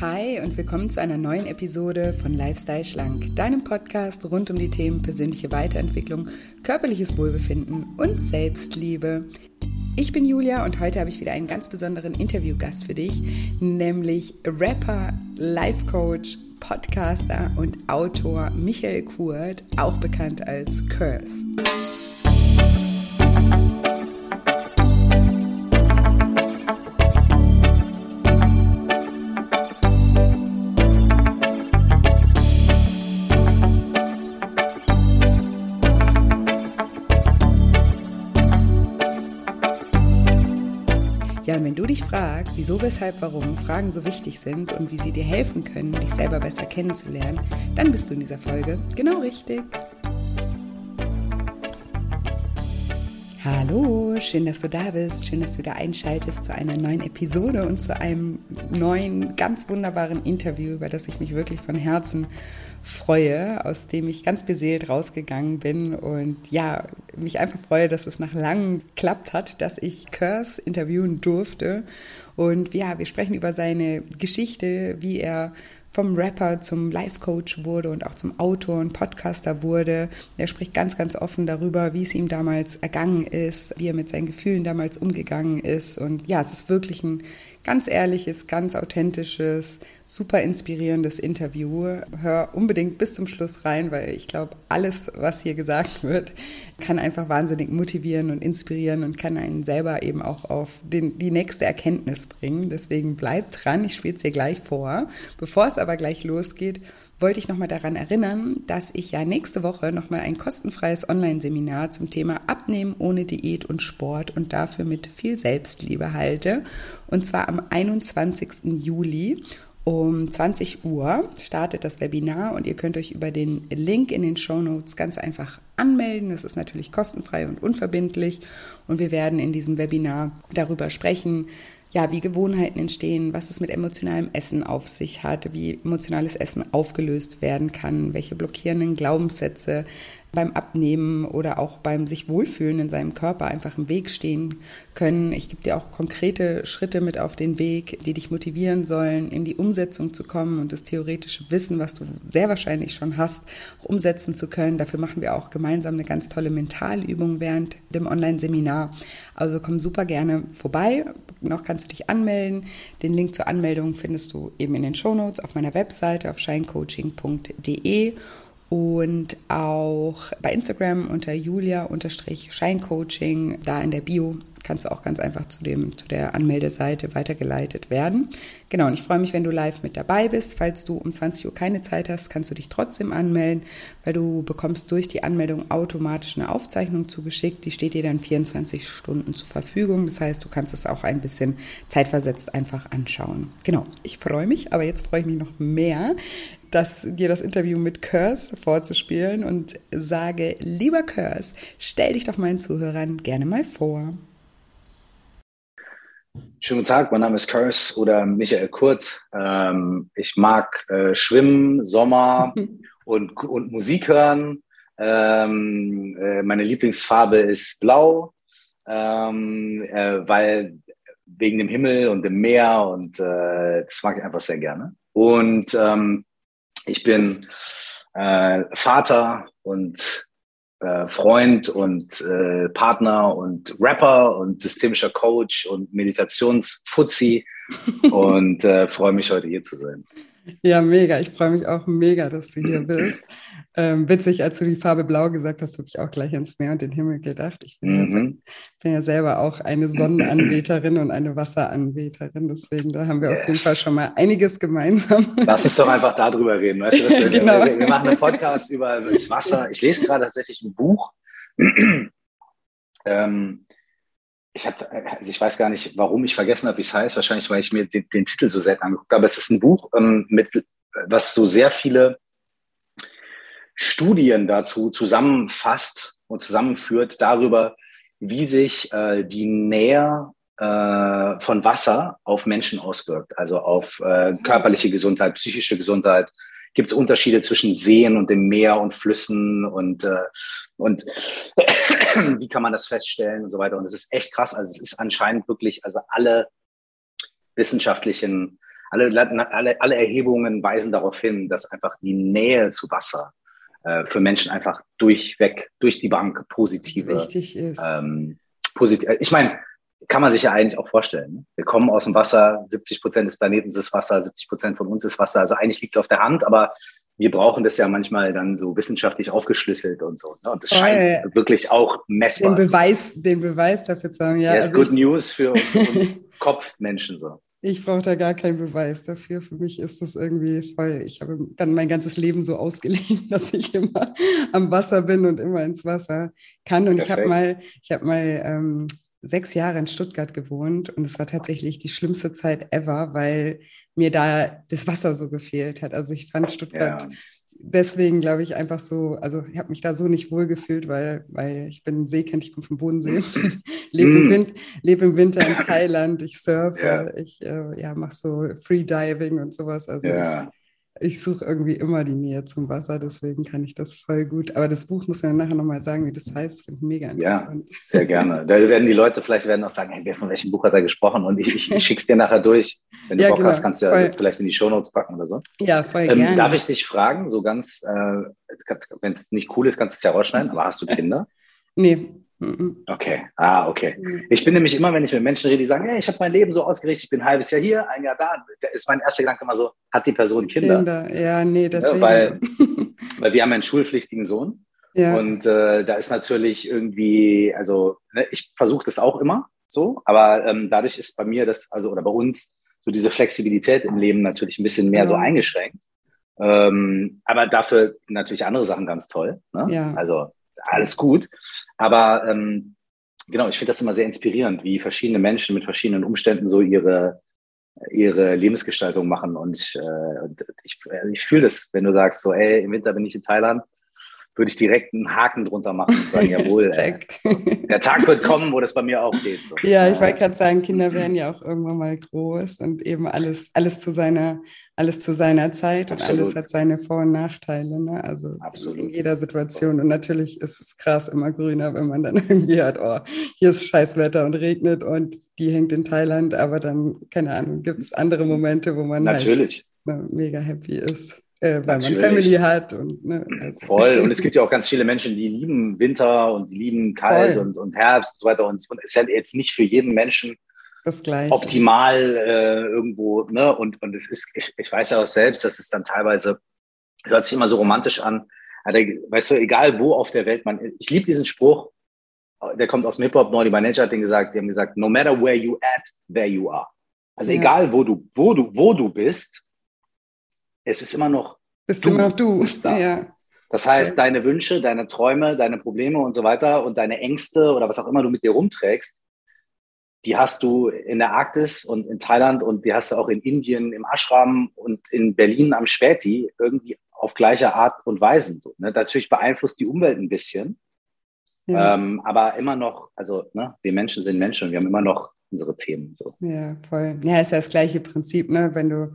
Hi und willkommen zu einer neuen Episode von Lifestyle Schlank, deinem Podcast rund um die Themen persönliche Weiterentwicklung, körperliches Wohlbefinden und Selbstliebe. Ich bin Julia und heute habe ich wieder einen ganz besonderen Interviewgast für dich, nämlich Rapper, Life Coach, Podcaster und Autor Michael Kurt, auch bekannt als Curse. Wieso, weshalb, warum Fragen so wichtig sind und wie sie dir helfen können, dich selber besser kennenzulernen, dann bist du in dieser Folge genau richtig. Hallo, schön, dass du da bist. Schön, dass du da einschaltest zu einer neuen Episode und zu einem neuen, ganz wunderbaren Interview, über das ich mich wirklich von Herzen freue, aus dem ich ganz beseelt rausgegangen bin und ja, mich einfach freue, dass es nach langem geklappt hat, dass ich Curse interviewen durfte. Und ja, wir sprechen über seine Geschichte, wie er vom Rapper zum Life-Coach wurde und auch zum Autor und Podcaster wurde. Er spricht ganz, ganz offen darüber, wie es ihm damals ergangen ist, wie er mit seinen Gefühlen damals umgegangen ist. Und ja, es ist wirklich ein ganz ehrliches, ganz authentisches, super inspirierendes Interview. Hör unbedingt bis zum Schluss rein, weil ich glaube, alles, was hier gesagt wird, kann einfach wahnsinnig motivieren und inspirieren und kann einen selber eben auch auf den, die nächste Erkenntnis bringen. Deswegen bleibt dran, ich spiele es dir gleich vor. Bevor es aber gleich losgeht, wollte ich nochmal daran erinnern, dass ich ja nächste Woche nochmal ein kostenfreies Online-Seminar zum Thema Abnehmen ohne Diät und Sport und dafür mit viel Selbstliebe halte. Und zwar am 21. Juli. Um 20 Uhr startet das Webinar und ihr könnt euch über den Link in den Show Notes ganz einfach anmelden. Das ist natürlich kostenfrei und unverbindlich. Und wir werden in diesem Webinar darüber sprechen, ja, wie Gewohnheiten entstehen, was es mit emotionalem Essen auf sich hat, wie emotionales Essen aufgelöst werden kann, welche blockierenden Glaubenssätze beim Abnehmen oder auch beim sich wohlfühlen in seinem Körper einfach im Weg stehen können. Ich gebe dir auch konkrete Schritte mit auf den Weg, die dich motivieren sollen, in die Umsetzung zu kommen und das theoretische Wissen, was du sehr wahrscheinlich schon hast, auch umsetzen zu können. Dafür machen wir auch gemeinsam eine ganz tolle Mentalübung während dem Online-Seminar. Also komm super gerne vorbei. Noch kannst du dich anmelden. Den Link zur Anmeldung findest du eben in den Shownotes auf meiner Webseite auf shinecoaching.de und auch bei Instagram unter julia-scheincoaching, da in der Bio kannst du auch ganz einfach zu, dem, zu der Anmeldeseite weitergeleitet werden. Genau, und ich freue mich, wenn du live mit dabei bist. Falls du um 20 Uhr keine Zeit hast, kannst du dich trotzdem anmelden, weil du bekommst durch die Anmeldung automatisch eine Aufzeichnung zugeschickt. Die steht dir dann 24 Stunden zur Verfügung. Das heißt, du kannst es auch ein bisschen zeitversetzt einfach anschauen. Genau, ich freue mich, aber jetzt freue ich mich noch mehr, das, dir das Interview mit Curse vorzuspielen und sage, lieber Curse, stell dich doch meinen Zuhörern gerne mal vor. Schönen guten Tag, mein Name ist Curse oder Michael Kurt. Ähm, ich mag äh, Schwimmen, Sommer und, und Musik hören. Ähm, äh, meine Lieblingsfarbe ist blau, ähm, äh, weil wegen dem Himmel und dem Meer und äh, das mag ich einfach sehr gerne. Und ähm, ich bin äh, Vater und äh, Freund und äh, Partner und Rapper und systemischer Coach und Meditationsfuzzi und äh, freue mich heute hier zu sein. Ja, mega. Ich freue mich auch mega, dass du hier bist. Ähm, witzig, als du die Farbe Blau gesagt hast, habe ich auch gleich ans Meer und den Himmel gedacht. Ich bin, mhm. ja, bin ja, selber auch eine Sonnenanbeterin und eine Wasseranbeterin. Deswegen, da haben wir yes. auf jeden Fall schon mal einiges gemeinsam. Lass uns doch einfach darüber reden. Weißt du, wir, genau. wir, wir machen einen Podcast über das Wasser. Ich lese gerade tatsächlich ein Buch. ähm, ich habe, also ich weiß gar nicht, warum ich vergessen habe, wie es heißt. Wahrscheinlich, weil ich mir den, den Titel so selten angeguckt habe. Aber es ist ein Buch, ähm, mit, was so sehr viele Studien dazu zusammenfasst und zusammenführt darüber, wie sich äh, die Nähe äh, von Wasser auf Menschen auswirkt, also auf äh, körperliche Gesundheit, psychische Gesundheit. Gibt es Unterschiede zwischen Seen und dem Meer und Flüssen und, äh, und wie kann man das feststellen und so weiter. Und es ist echt krass. Also es ist anscheinend wirklich, also alle wissenschaftlichen alle, alle, alle Erhebungen weisen darauf hin, dass einfach die Nähe zu Wasser äh, für Menschen einfach durchweg, durch die Bank positive. Wichtig ist. Ähm, positiv, ich meine, kann man sich ja eigentlich auch vorstellen. Ne? Wir kommen aus dem Wasser, 70 Prozent des Planeten ist Wasser, 70 Prozent von uns ist Wasser. Also eigentlich liegt es auf der Hand, aber wir brauchen das ja manchmal dann so wissenschaftlich aufgeschlüsselt und so. Ne? Und das scheint wirklich auch messbar. Den Beweis, den Beweis dafür zu haben. Ja, yes, also good news für uns Kopfmenschen so. Ich brauche da gar keinen Beweis dafür. Für mich ist das irgendwie voll. Ich habe dann mein ganzes Leben so ausgelegt, dass ich immer am Wasser bin und immer ins Wasser kann. Und Perfekt. ich habe mal, ich habe mal ähm, sechs Jahre in Stuttgart gewohnt und es war tatsächlich die schlimmste Zeit ever, weil mir da das Wasser so gefehlt hat. Also ich fand Stuttgart ja. deswegen, glaube ich, einfach so, also ich habe mich da so nicht wohl gefühlt, weil, weil ich bin Seekind, ich komme vom Bodensee, lebe, im mm. lebe im Winter in Thailand, ich surfe, ja. ich äh, ja, mache so Freediving und sowas. Also ja ich suche irgendwie immer die Nähe zum Wasser, deswegen kann ich das voll gut. Aber das Buch muss man nachher nochmal sagen, wie das heißt, finde ich mega interessant. Ja, sehr gerne. Da werden die Leute vielleicht werden auch sagen, hey, wer von welchem Buch hat er gesprochen? Und ich, ich, ich schicke es dir nachher durch. Wenn du ja, Bock genau, hast, kannst du also vielleicht in die Shownotes packen oder so. Ja, voll ähm, gerne. Darf ich dich fragen, so ganz, äh, wenn es nicht cool ist, kannst du es ja rausschneiden, aber hast du Kinder? nee. Okay, ah, okay. Ich bin nämlich immer, wenn ich mit Menschen rede, die sagen, hey, ich habe mein Leben so ausgerichtet, ich bin ein halbes Jahr hier, ein Jahr da, da ist mein erster Gedanke immer so, hat die Person Kinder? Kinder, ja, nee, deswegen. Ja, weil, weil wir haben einen schulpflichtigen Sohn ja. und äh, da ist natürlich irgendwie, also ne, ich versuche das auch immer so, aber ähm, dadurch ist bei mir das, also oder bei uns, so diese Flexibilität im Leben natürlich ein bisschen mehr ja. so eingeschränkt. Ähm, aber dafür natürlich andere Sachen ganz toll. Ne? Ja. Also alles gut. Aber ähm, genau, ich finde das immer sehr inspirierend, wie verschiedene Menschen mit verschiedenen Umständen so ihre, ihre Lebensgestaltung machen. Und äh, ich, also ich fühle das, wenn du sagst, so, ey, im Winter bin ich in Thailand, würde ich direkt einen Haken drunter machen und sagen, jawohl, äh, der Tag wird kommen, wo das bei mir auch geht. So. Ja, ich wollte gerade sagen, Kinder werden ja auch irgendwann mal groß und eben alles, alles zu seiner, alles zu seiner Zeit Absolut. und alles hat seine Vor- und Nachteile. Ne? Also Absolut. in jeder Situation. Und natürlich ist es krass immer grüner, wenn man dann irgendwie hat, oh, hier ist Scheißwetter und regnet und die hängt in Thailand, aber dann, keine Ahnung, gibt es andere Momente, wo man halt natürlich. Halt mega happy ist äh, weil Natürlich. man Family hat. Und, ne, also. Voll. Und es gibt ja auch ganz viele Menschen, die lieben Winter und die lieben kalt und, und Herbst und so weiter. Und es ist ja jetzt nicht für jeden Menschen optimal äh, irgendwo. Ne? Und, und es ist, ich, ich weiß ja auch selbst, dass es dann teilweise, hört sich immer so romantisch an. Weißt du, egal wo auf der Welt man, ich liebe diesen Spruch, der kommt aus dem Hip-Hop, Naughty Manager hat den gesagt, die haben gesagt, no matter where you at, there you are. Also ja. egal wo du, wo du, wo du bist, es ist immer noch bist du. Immer noch du. Da. Ja. Das heißt, deine Wünsche, deine Träume, deine Probleme und so weiter und deine Ängste oder was auch immer du mit dir rumträgst, die hast du in der Arktis und in Thailand und die hast du auch in Indien im Ashram und in Berlin am Späti irgendwie auf gleiche Art und Weise. So, ne? Natürlich beeinflusst die Umwelt ein bisschen, ja. ähm, aber immer noch, also ne, wir Menschen sind Menschen und wir haben immer noch unsere Themen. So. Ja, voll. Ja, ist ja das gleiche Prinzip, ne? Wenn du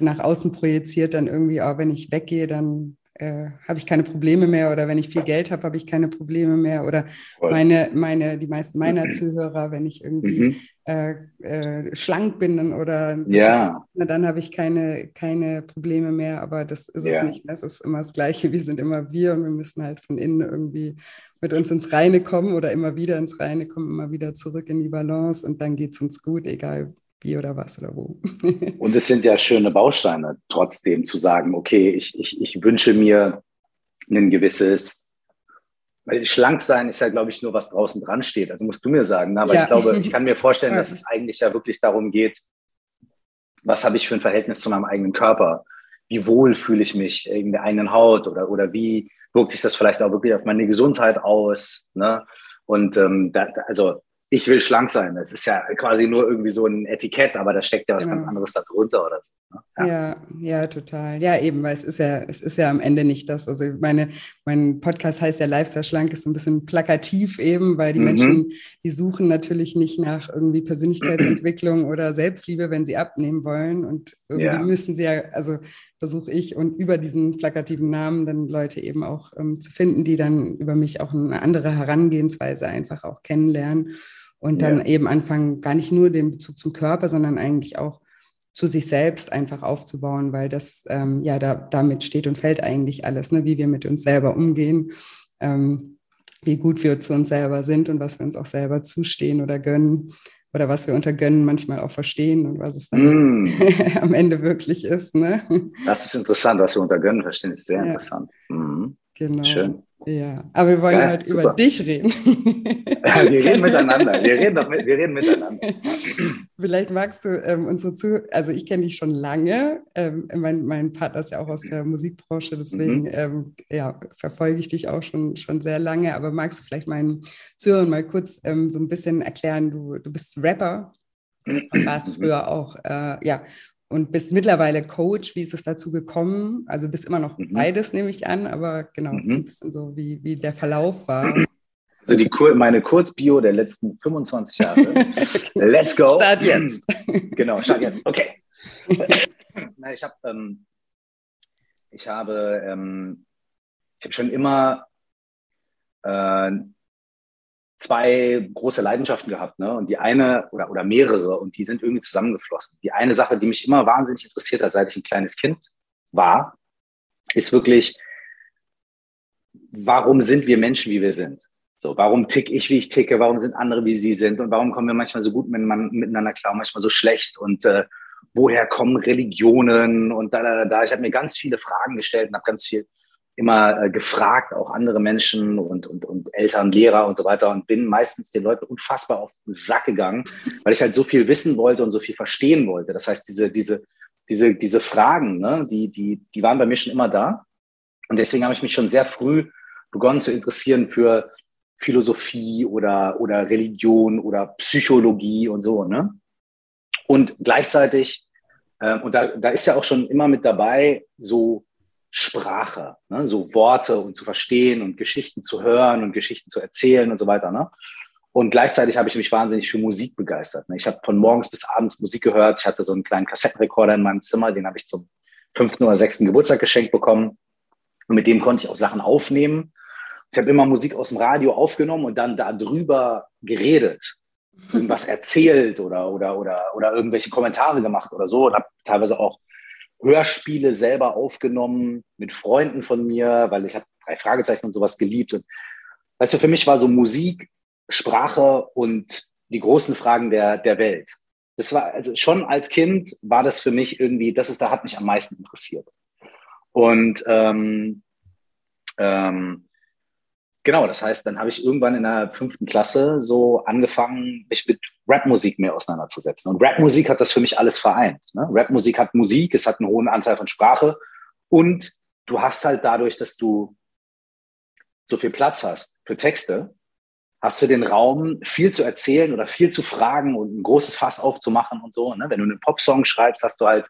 nach außen projiziert, dann irgendwie, oh, wenn ich weggehe, dann äh, habe ich keine Probleme mehr oder wenn ich viel Geld habe, habe ich keine Probleme mehr oder meine, meine, die meisten meiner Zuhörer, wenn ich irgendwie mhm. äh, äh, schlank bin oder ja. na, dann habe ich keine, keine Probleme mehr, aber das ist ja. es nicht. Das ist immer das Gleiche. Wir sind immer wir und wir müssen halt von innen irgendwie mit uns ins Reine kommen oder immer wieder ins Reine kommen, immer wieder zurück in die Balance und dann geht es uns gut, egal wie oder was oder wo. und es sind ja schöne Bausteine, trotzdem zu sagen, okay, ich, ich, ich wünsche mir ein gewisses, weil schlank sein ist ja, glaube ich, nur was draußen dran steht. Also musst du mir sagen. Ne? Aber ja. ich glaube, ich kann mir vorstellen, dass es eigentlich ja wirklich darum geht, was habe ich für ein Verhältnis zu meinem eigenen Körper? Wie wohl fühle ich mich in der eigenen Haut oder, oder wie wirkt sich das vielleicht auch wirklich auf meine Gesundheit aus? Ne? Und ähm, da, also ich will schlank sein. Das ist ja quasi nur irgendwie so ein Etikett, aber da steckt ja was genau. ganz anderes darunter oder so. Ne? Ja. ja. ja, total. Ja, eben, weil es ist ja, es ist ja am Ende nicht das. Also meine, mein Podcast heißt ja Lifestyle schlank, ist so ein bisschen plakativ eben, weil die mhm. Menschen, die suchen natürlich nicht nach irgendwie Persönlichkeitsentwicklung oder Selbstliebe, wenn sie abnehmen wollen. Und irgendwie ja. müssen sie ja, also versuche ich und über diesen plakativen Namen dann Leute eben auch ähm, zu finden, die dann über mich auch eine andere Herangehensweise einfach auch kennenlernen und dann ja. eben anfangen, gar nicht nur den Bezug zum Körper, sondern eigentlich auch zu sich selbst einfach aufzubauen, weil das ähm, ja da, damit steht und fällt eigentlich alles, ne? wie wir mit uns selber umgehen, ähm, wie gut wir zu uns selber sind und was wir uns auch selber zustehen oder gönnen oder was wir unter Gönnen manchmal auch verstehen und was es dann mm. am Ende wirklich ist. Ne? Das ist interessant, was wir unter Gönnen verstehen, ist sehr ja. interessant. Mhm. Genau. Schön. Ja, aber wir wollen ja, heute super. über dich reden. Ja, wir reden miteinander. Wir reden, doch mit, wir reden miteinander. Vielleicht magst du ähm, unsere zu, also ich kenne dich schon lange. Ähm, mein, mein Partner ist ja auch aus der Musikbranche, deswegen mhm. ähm, ja, verfolge ich dich auch schon, schon sehr lange. Aber magst du vielleicht meinen Zuhörern mal kurz ähm, so ein bisschen erklären? Du, du bist Rapper und warst früher auch äh, ja, und bist mittlerweile Coach. Wie ist es dazu gekommen? Also bist immer noch mhm. beides, nehme ich an, aber genau, mhm. ein bisschen so, wie, wie der Verlauf war. Also die, meine Kurzbio der letzten 25 Jahre. Let's go. Start jetzt. Genau, start jetzt. Okay. Na, ich, hab, ähm, ich habe, ähm, ich habe schon immer äh, zwei große Leidenschaften gehabt, ne? Und die eine oder, oder mehrere und die sind irgendwie zusammengeflossen. Die eine Sache, die mich immer wahnsinnig interessiert hat, seit ich ein kleines Kind war, ist wirklich, warum sind wir Menschen, wie wir sind? So, warum tick ich, wie ich ticke? Warum sind andere, wie sie sind? Und warum kommen wir manchmal so gut miteinander klar, manchmal so schlecht? Und äh, woher kommen Religionen? Und da, da, da. Ich habe mir ganz viele Fragen gestellt und habe ganz viel immer äh, gefragt, auch andere Menschen und, und, und Eltern, Lehrer und so weiter und bin meistens den Leuten unfassbar auf den Sack gegangen, weil ich halt so viel wissen wollte und so viel verstehen wollte. Das heißt, diese, diese, diese, diese Fragen, ne, die, die, die waren bei mir schon immer da. Und deswegen habe ich mich schon sehr früh begonnen zu interessieren für Philosophie oder, oder Religion oder Psychologie und so. Ne? Und gleichzeitig, äh, und da, da ist ja auch schon immer mit dabei, so Sprache, ne? so Worte und zu verstehen und Geschichten zu hören und Geschichten zu erzählen und so weiter. Ne? Und gleichzeitig habe ich mich wahnsinnig für Musik begeistert. Ne? Ich habe von morgens bis abends Musik gehört. Ich hatte so einen kleinen Kassettenrekorder in meinem Zimmer, den habe ich zum fünften oder sechsten Geburtstag geschenkt bekommen. Und mit dem konnte ich auch Sachen aufnehmen. Ich habe immer Musik aus dem Radio aufgenommen und dann darüber geredet, irgendwas erzählt oder, oder, oder, oder irgendwelche Kommentare gemacht oder so und habe teilweise auch Hörspiele selber aufgenommen mit Freunden von mir, weil ich habe drei Fragezeichen und sowas geliebt. Und weißt du, für mich war so Musik, Sprache und die großen Fragen der, der Welt. Das war, also schon als Kind war das für mich irgendwie, das ist, da hat mich am meisten interessiert. Und ähm, ähm, Genau, das heißt, dann habe ich irgendwann in der fünften Klasse so angefangen, mich mit Rapmusik mehr auseinanderzusetzen. Und Rapmusik hat das für mich alles vereint. Ne? Rapmusik hat Musik, es hat einen hohen Anteil von Sprache und du hast halt dadurch, dass du so viel Platz hast für Texte, hast du den Raum, viel zu erzählen oder viel zu fragen und ein großes Fass aufzumachen und so. Ne? Wenn du einen Popsong schreibst, hast du halt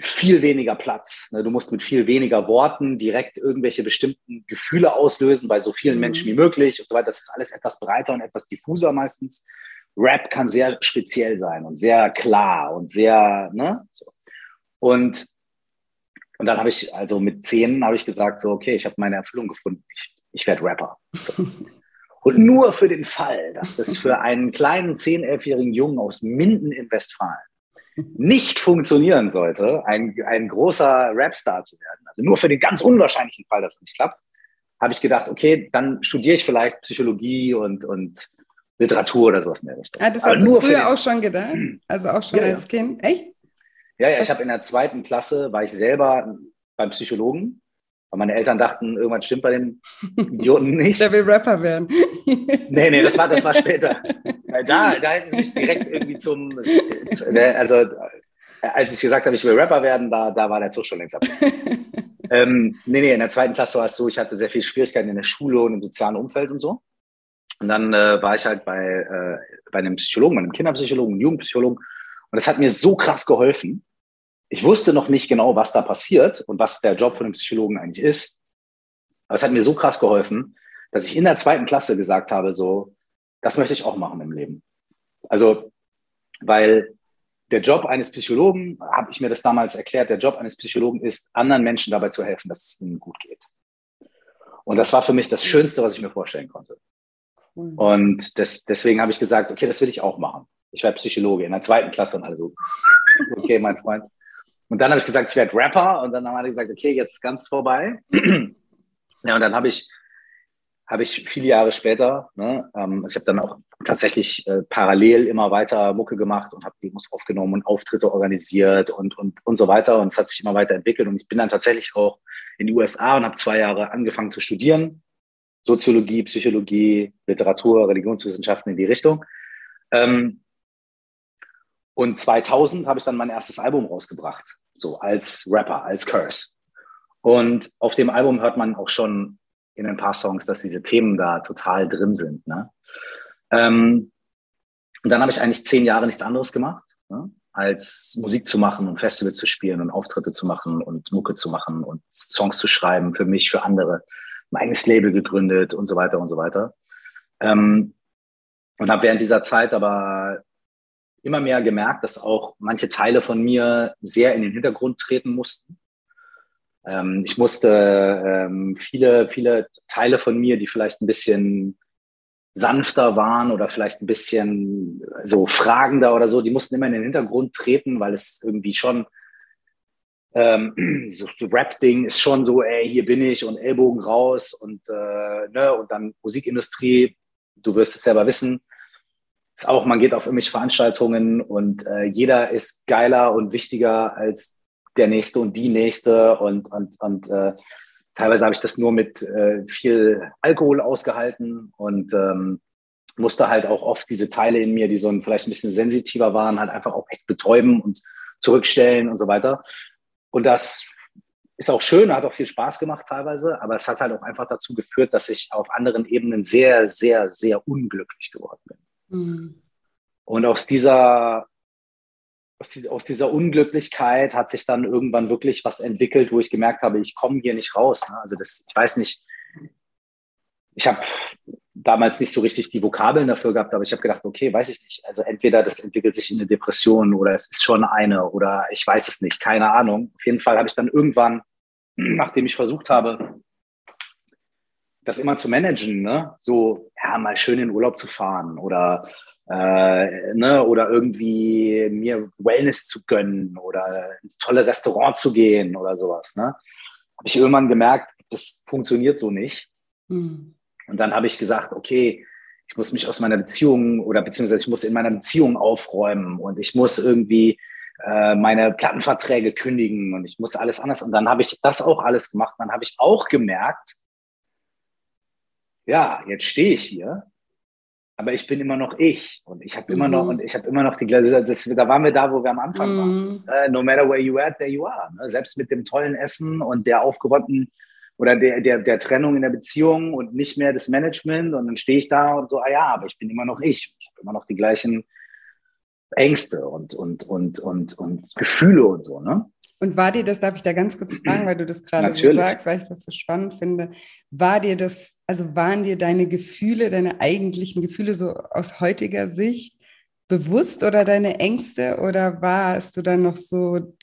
viel weniger Platz. Ne? Du musst mit viel weniger Worten direkt irgendwelche bestimmten Gefühle auslösen bei so vielen mhm. Menschen wie möglich und so weiter. Das ist alles etwas breiter und etwas diffuser meistens. Rap kann sehr speziell sein und sehr klar und sehr, ne? So. Und, und dann habe ich, also mit zehn habe ich gesagt, so, okay, ich habe meine Erfüllung gefunden. Ich, ich werde Rapper. und nur für den Fall, dass das für einen kleinen zehn, elfjährigen Jungen aus Minden in Westfalen nicht funktionieren sollte, ein, ein großer Rapstar zu werden, also nur für den ganz unwahrscheinlichen Fall, dass es nicht klappt, habe ich gedacht, okay, dann studiere ich vielleicht Psychologie und, und Literatur oder sowas in der Richtung. Ah, das hast du früher auch schon gedacht? Also auch schon ja, als ja. Kind? Echt? Ja, ja, ich habe in der zweiten Klasse, war ich selber beim Psychologen weil meine Eltern dachten, irgendwann stimmt bei dem Idioten nicht. Der will Rapper werden. nee, nee, das war, das war später. Da, da hätten sie mich direkt irgendwie zum, also als ich gesagt habe, ich will Rapper werden, da, da war der Zug schon längst ab. ähm, nee, nee, in der zweiten Klasse war es so, ich hatte sehr viele Schwierigkeiten in der Schule und im sozialen Umfeld und so. Und dann äh, war ich halt bei, äh, bei einem Psychologen, bei einem Kinderpsychologen, einem Jugendpsychologen. Und das hat mir so krass geholfen, ich wusste noch nicht genau, was da passiert und was der Job von einem Psychologen eigentlich ist. Aber es hat mir so krass geholfen, dass ich in der zweiten Klasse gesagt habe, so, das möchte ich auch machen im Leben. Also, weil der Job eines Psychologen, habe ich mir das damals erklärt, der Job eines Psychologen ist, anderen Menschen dabei zu helfen, dass es ihnen gut geht. Und das war für mich das Schönste, was ich mir vorstellen konnte. Und das, deswegen habe ich gesagt, okay, das will ich auch machen. ich werde Psychologe in der zweiten Klasse und alle so, okay, mein Freund. Und dann habe ich gesagt, ich werde Rapper und dann haben alle gesagt, okay, jetzt ganz vorbei. ja, und dann habe ich, habe ich viele Jahre später, ne, ähm, ich habe dann auch tatsächlich äh, parallel immer weiter Mucke gemacht und habe Demos aufgenommen und Auftritte organisiert und, und, und so weiter. Und es hat sich immer weiter entwickelt. Und ich bin dann tatsächlich auch in die USA und habe zwei Jahre angefangen zu studieren. Soziologie, Psychologie, Literatur, Religionswissenschaften in die Richtung. Ähm, und 2000 habe ich dann mein erstes Album rausgebracht, so als Rapper, als Curse. Und auf dem Album hört man auch schon in ein paar Songs, dass diese Themen da total drin sind. Ne? Ähm, und dann habe ich eigentlich zehn Jahre nichts anderes gemacht, ne? als Musik zu machen und Festivals zu spielen und Auftritte zu machen und Mucke zu machen und Songs zu schreiben für mich, für andere, mein eigenes Label gegründet und so weiter und so weiter. Ähm, und habe während dieser Zeit aber immer mehr gemerkt, dass auch manche Teile von mir sehr in den Hintergrund treten mussten. Ähm, ich musste ähm, viele, viele Teile von mir, die vielleicht ein bisschen sanfter waren oder vielleicht ein bisschen so fragender oder so, die mussten immer in den Hintergrund treten, weil es irgendwie schon ähm, so Rap-Ding ist schon so, ey, hier bin ich und Ellbogen raus und, äh, ne, und dann Musikindustrie, du wirst es selber wissen, ist auch, man geht auf irgendwelche Veranstaltungen und äh, jeder ist geiler und wichtiger als der Nächste und die Nächste und, und, und äh, teilweise habe ich das nur mit äh, viel Alkohol ausgehalten und ähm, musste halt auch oft diese Teile in mir, die so ein, vielleicht ein bisschen sensitiver waren, halt einfach auch echt betäuben und zurückstellen und so weiter. Und das ist auch schön, hat auch viel Spaß gemacht teilweise, aber es hat halt auch einfach dazu geführt, dass ich auf anderen Ebenen sehr, sehr, sehr unglücklich geworden bin. Mhm. Und aus dieser, aus dieser, aus dieser Unglücklichkeit hat sich dann irgendwann wirklich was entwickelt, wo ich gemerkt habe, ich komme hier nicht raus. Ne? Also das, ich weiß nicht, ich habe damals nicht so richtig die Vokabeln dafür gehabt, aber ich habe gedacht, okay, weiß ich nicht. Also entweder das entwickelt sich in eine Depression oder es ist schon eine oder ich weiß es nicht, keine Ahnung. Auf jeden Fall habe ich dann irgendwann, nachdem ich versucht habe, das immer zu managen, ne? so ja, mal schön in Urlaub zu fahren oder, äh, ne? oder irgendwie mir Wellness zu gönnen oder ins tolle Restaurant zu gehen oder sowas. Ne? Habe ich irgendwann gemerkt, das funktioniert so nicht. Mhm. Und dann habe ich gesagt, okay, ich muss mich aus meiner Beziehung oder beziehungsweise ich muss in meiner Beziehung aufräumen und ich muss irgendwie äh, meine Plattenverträge kündigen und ich muss alles anders. Und dann habe ich das auch alles gemacht. Dann habe ich auch gemerkt, ja, jetzt stehe ich hier, aber ich bin immer noch ich und ich habe immer mhm. noch und ich habe immer noch die das, da waren wir da, wo wir am Anfang mhm. waren. Uh, no matter where you at, there you are. Ne? Selbst mit dem tollen Essen und der aufgeräumten oder der, der, der Trennung in der Beziehung und nicht mehr das Management und dann stehe ich da und so, ah ja, aber ich bin immer noch ich. Ich habe immer noch die gleichen Ängste und, und, und, und, und Gefühle und so, ne? Und war dir das, darf ich da ganz kurz fragen, weil du das gerade so sagst, weil ich das so spannend finde, war dir das, also waren dir deine Gefühle, deine eigentlichen Gefühle so aus heutiger Sicht bewusst oder deine Ängste? Oder warst du dann noch so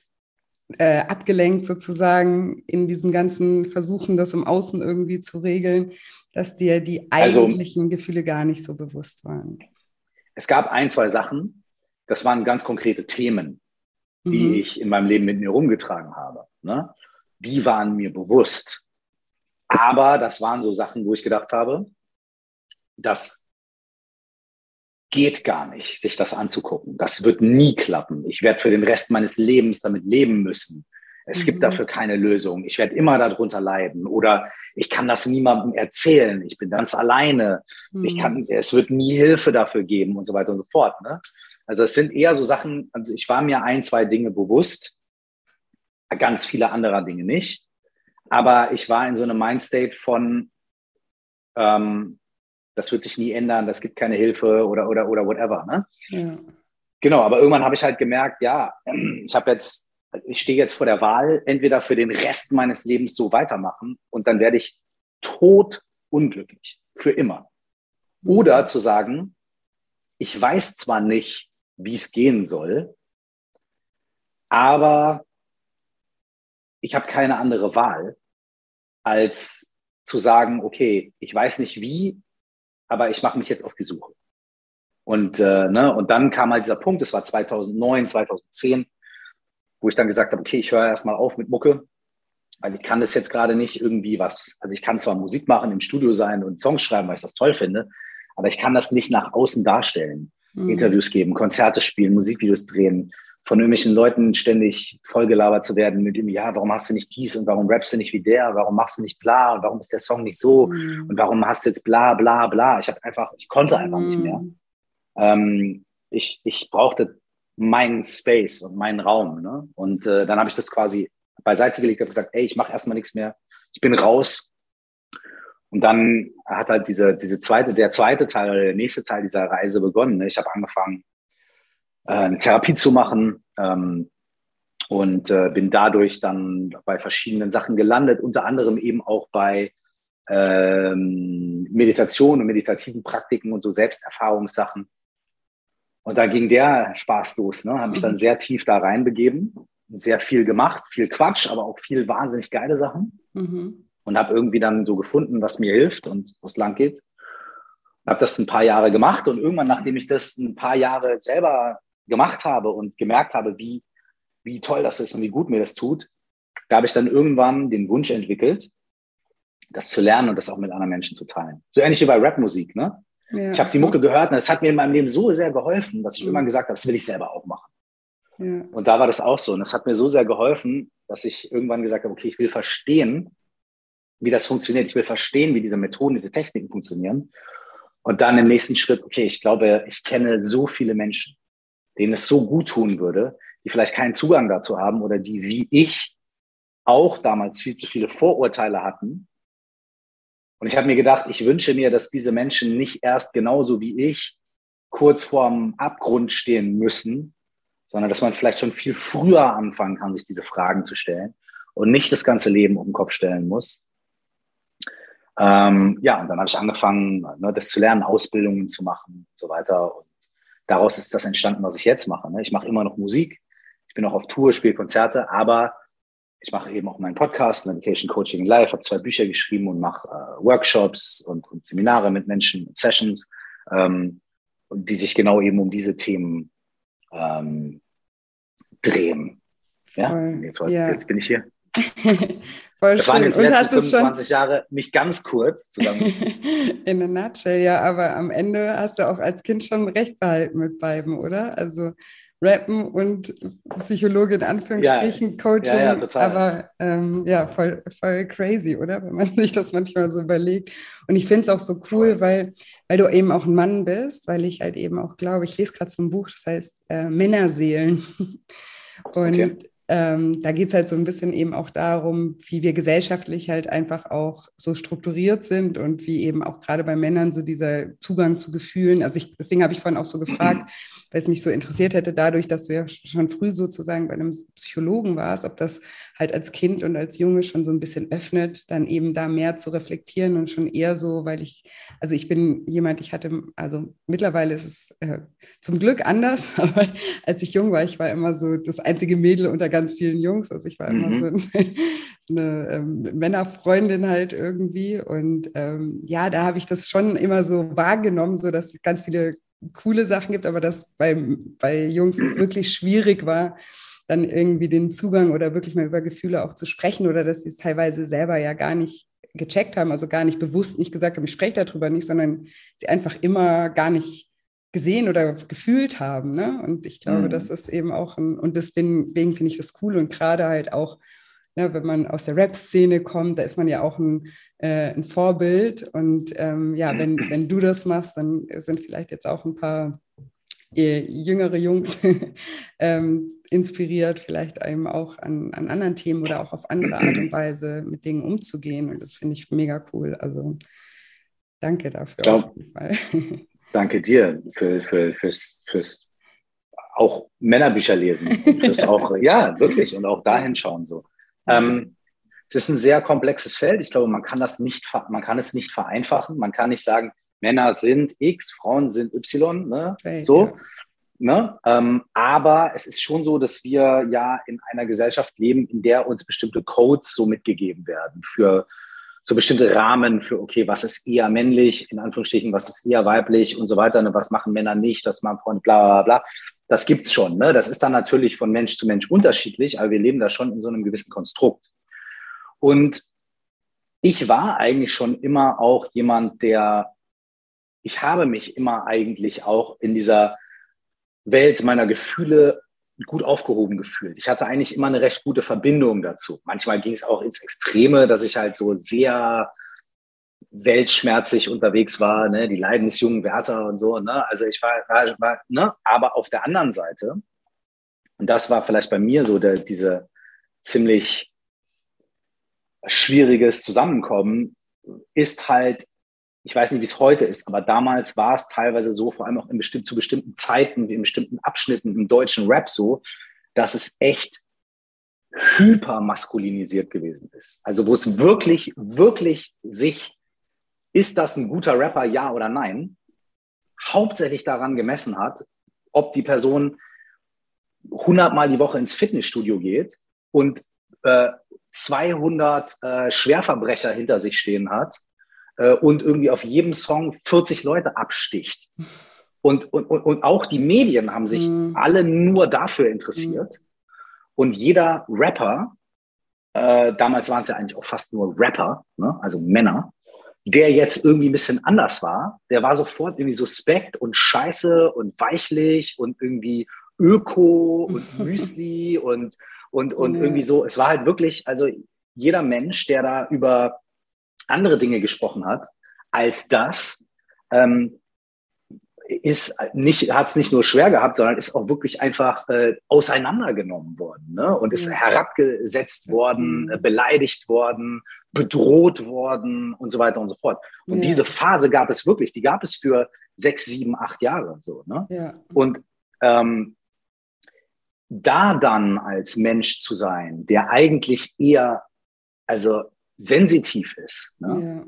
äh, abgelenkt sozusagen in diesem ganzen Versuchen, das im Außen irgendwie zu regeln, dass dir die also eigentlichen also, Gefühle gar nicht so bewusst waren? Es gab ein, zwei Sachen, das waren ganz konkrete Themen, die mhm. ich in meinem Leben mit mir rumgetragen habe. Ne? Die waren mir bewusst. Aber das waren so Sachen, wo ich gedacht habe, das geht gar nicht, sich das anzugucken. Das wird nie klappen. Ich werde für den Rest meines Lebens damit leben müssen. Es mhm. gibt dafür keine Lösung. Ich werde immer darunter leiden oder ich kann das niemandem erzählen. Ich bin ganz alleine. Mhm. Ich kann, es wird nie Hilfe dafür geben und so weiter und so fort. Ne? Also es sind eher so Sachen, also ich war mir ein, zwei Dinge bewusst, ganz viele andere Dinge nicht. Aber ich war in so einem Mindstate von, ähm, das wird sich nie ändern, das gibt keine Hilfe oder, oder, oder whatever. Ne? Ja. Genau, aber irgendwann habe ich halt gemerkt, ja, ich habe jetzt, ich stehe jetzt vor der Wahl, entweder für den Rest meines Lebens so weitermachen und dann werde ich tot unglücklich, für immer. Oder zu sagen, ich weiß zwar nicht, wie es gehen soll. Aber ich habe keine andere Wahl, als zu sagen, okay, ich weiß nicht wie, aber ich mache mich jetzt auf die Suche. Und, äh, ne, und dann kam halt dieser Punkt, das war 2009, 2010, wo ich dann gesagt habe, okay, ich höre erstmal auf mit Mucke, weil ich kann das jetzt gerade nicht irgendwie was, also ich kann zwar Musik machen, im Studio sein und Songs schreiben, weil ich das toll finde, aber ich kann das nicht nach außen darstellen. Mhm. Interviews geben, Konzerte spielen, Musikvideos drehen, von irgendwelchen Leuten ständig vollgelabert zu werden mit dem, ja, warum hast du nicht dies und warum rappst du nicht wie der, warum machst du nicht bla und warum ist der Song nicht so mhm. und warum hast du jetzt bla bla bla. Ich habe einfach, ich konnte einfach mhm. nicht mehr. Mhm. Ähm, ich, ich brauchte meinen Space und meinen Raum. Ne? Und äh, dann habe ich das quasi beiseite gelegt, habe gesagt, ey, ich mache erstmal nichts mehr, ich bin raus. Und dann hat halt diese, diese zweite, der zweite Teil oder der nächste Teil dieser Reise begonnen. Ne? Ich habe angefangen, äh, eine Therapie zu machen ähm, und äh, bin dadurch dann bei verschiedenen Sachen gelandet, unter anderem eben auch bei ähm, Meditation und meditativen Praktiken und so Selbsterfahrungssachen. Und da ging der Spaß los. Ne? Habe mich dann sehr tief da reinbegeben, sehr viel gemacht, viel Quatsch, aber auch viel wahnsinnig geile Sachen. Mhm. Und habe irgendwie dann so gefunden, was mir hilft und wo es lang geht. Habe das ein paar Jahre gemacht und irgendwann, nachdem ich das ein paar Jahre selber gemacht habe und gemerkt habe, wie, wie toll das ist und wie gut mir das tut, da habe ich dann irgendwann den Wunsch entwickelt, das zu lernen und das auch mit anderen Menschen zu teilen. So ähnlich wie bei Rapmusik, ne? Ja. Ich habe die Mucke gehört und es hat mir in meinem Leben so sehr geholfen, dass ich mhm. irgendwann gesagt habe, das will ich selber auch machen. Ja. Und da war das auch so. Und es hat mir so sehr geholfen, dass ich irgendwann gesagt habe, okay, ich will verstehen, wie das funktioniert. Ich will verstehen, wie diese Methoden, diese Techniken funktionieren. Und dann im nächsten Schritt, okay, ich glaube, ich kenne so viele Menschen, denen es so gut tun würde, die vielleicht keinen Zugang dazu haben oder die wie ich auch damals viel zu viele Vorurteile hatten und ich habe mir gedacht, ich wünsche mir, dass diese Menschen nicht erst genauso wie ich kurz vorm Abgrund stehen müssen, sondern dass man vielleicht schon viel früher anfangen kann, sich diese Fragen zu stellen und nicht das ganze Leben um den Kopf stellen muss. Ähm, ja, und dann habe ich angefangen, ne, das zu lernen, Ausbildungen zu machen und so weiter. Und daraus ist das entstanden, was ich jetzt mache. Ne? Ich mache immer noch Musik, ich bin auch auf Tour, spiele Konzerte, aber ich mache eben auch meinen Podcast, Meditation Coaching Live, habe zwei Bücher geschrieben und mache äh, Workshops und, und, Seminare mit Menschen, Sessions, ähm, die sich genau eben um diese Themen ähm, drehen. Ja, jetzt, ja. jetzt bin ich hier. Voll das schön. waren jetzt die letzten 25 Jahre nicht ganz kurz zusammen. In a nutshell, ja, aber am Ende hast du auch als Kind schon recht behalten mit beiden, oder? Also Rappen und Psychologe in Anführungsstrichen, ja, Coaching. Ja, ja, total. Aber ähm, ja, voll, voll crazy, oder? Wenn man sich das manchmal so überlegt. Und ich finde es auch so cool, weil, weil du eben auch ein Mann bist, weil ich halt eben auch glaube, ich lese gerade so ein Buch, das heißt äh, Männerseelen. Und okay. Ähm, da geht es halt so ein bisschen eben auch darum, wie wir gesellschaftlich halt einfach auch so strukturiert sind und wie eben auch gerade bei Männern so dieser Zugang zu Gefühlen. Also ich, deswegen habe ich vorhin auch so gefragt, weil es mich so interessiert hätte, dadurch, dass du ja schon früh sozusagen bei einem Psychologen warst, ob das halt als Kind und als Junge schon so ein bisschen öffnet, dann eben da mehr zu reflektieren und schon eher so, weil ich, also ich bin jemand, ich hatte, also mittlerweile ist es äh, zum Glück anders, aber als ich jung war, ich war immer so das einzige Mädel unter ganz vielen Jungs, also ich war mhm. immer so, ein, so eine ähm, Männerfreundin halt irgendwie und ähm, ja, da habe ich das schon immer so wahrgenommen, so dass ganz viele coole Sachen gibt, aber dass bei, bei Jungs es wirklich schwierig war, dann irgendwie den Zugang oder wirklich mal über Gefühle auch zu sprechen oder dass sie es teilweise selber ja gar nicht gecheckt haben, also gar nicht bewusst nicht gesagt haben, ich spreche darüber nicht, sondern sie einfach immer gar nicht gesehen oder gefühlt haben. Ne? Und ich glaube, mhm. das ist eben auch ein, und deswegen finde ich das cool und gerade halt auch Ne, wenn man aus der Rap-Szene kommt, da ist man ja auch ein, äh, ein Vorbild. Und ähm, ja, wenn, wenn du das machst, dann sind vielleicht jetzt auch ein paar äh, jüngere Jungs ähm, inspiriert, vielleicht einem auch an, an anderen Themen oder auch auf andere Art und Weise mit Dingen umzugehen. Und das finde ich mega cool. Also danke dafür ja, auf jeden Fall. Danke dir für, für, fürs, fürs auch Männerbücher lesen. Fürs auch, ja, wirklich. Und auch dahin schauen so. Ähm, es ist ein sehr komplexes Feld. Ich glaube, man kann das nicht, man kann es nicht vereinfachen. Man kann nicht sagen, Männer sind X, Frauen sind Y, ne? So. Ja. Ne? Ähm, aber es ist schon so, dass wir ja in einer Gesellschaft leben, in der uns bestimmte Codes so mitgegeben werden für so bestimmte Rahmen für, okay, was ist eher männlich, in Anführungsstrichen, was ist eher weiblich und so weiter, ne, was machen Männer nicht, das machen Freunde, bla, bla, bla. Das gibt's schon. Ne? Das ist dann natürlich von Mensch zu Mensch unterschiedlich, aber wir leben da schon in so einem gewissen Konstrukt. Und ich war eigentlich schon immer auch jemand, der, ich habe mich immer eigentlich auch in dieser Welt meiner Gefühle gut aufgehoben gefühlt. Ich hatte eigentlich immer eine recht gute Verbindung dazu. Manchmal ging es auch ins Extreme, dass ich halt so sehr weltschmerzig unterwegs war, ne? die Leiden des jungen Werther und so. Ne? Also ich war, war, war ne? aber auf der anderen Seite, und das war vielleicht bei mir so der, diese ziemlich schwieriges Zusammenkommen, ist halt ich weiß nicht, wie es heute ist, aber damals war es teilweise so, vor allem auch in bestimmt, zu bestimmten Zeiten, in bestimmten Abschnitten im deutschen Rap so, dass es echt hypermaskulinisiert gewesen ist. Also wo es wirklich, wirklich sich, ist das ein guter Rapper, ja oder nein, hauptsächlich daran gemessen hat, ob die Person 100 Mal die Woche ins Fitnessstudio geht und äh, 200 äh, Schwerverbrecher hinter sich stehen hat äh, und irgendwie auf jedem Song 40 Leute absticht. Und, und, und auch die Medien haben sich mhm. alle nur dafür interessiert. Mhm. Und jeder Rapper, äh, damals waren es ja eigentlich auch fast nur Rapper, ne? also Männer, der jetzt irgendwie ein bisschen anders war, der war sofort irgendwie suspekt und scheiße und weichlich und irgendwie Öko und Müsli und, und, und irgendwie so. Es war halt wirklich, also jeder Mensch, der da über andere Dinge gesprochen hat, als das, ähm, ist nicht, hat es nicht nur schwer gehabt, sondern ist auch wirklich einfach äh, auseinandergenommen worden ne? und ist ja. herabgesetzt worden, äh, beleidigt worden, bedroht worden und so weiter und so fort. Und ja. diese Phase gab es wirklich, die gab es für sechs, sieben, acht Jahre so. Ne? Ja. Und ähm, da dann als Mensch zu sein, der eigentlich eher, also sensitiv ist, ne?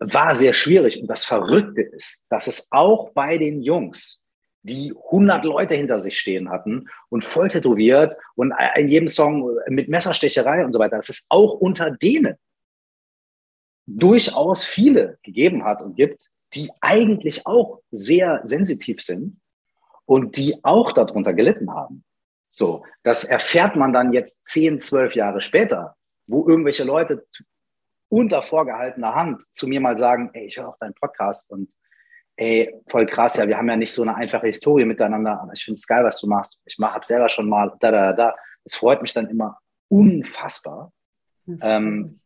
ja. war sehr schwierig. Und das Verrückte ist, dass es auch bei den Jungs, die 100 Leute hinter sich stehen hatten und voll tätowiert und in jedem Song mit Messerstecherei und so weiter, dass es auch unter denen durchaus viele gegeben hat und gibt, die eigentlich auch sehr sensitiv sind und die auch darunter gelitten haben. So, das erfährt man dann jetzt 10, 12 Jahre später, wo irgendwelche Leute unter vorgehaltener Hand zu mir mal sagen, ey, ich höre auch deinen Podcast und ey, voll krass, ja, wir haben ja nicht so eine einfache Historie miteinander, aber ich finde es geil, was du machst. Ich habe selber schon mal da, da, da. Es freut mich dann immer unfassbar. Ähm,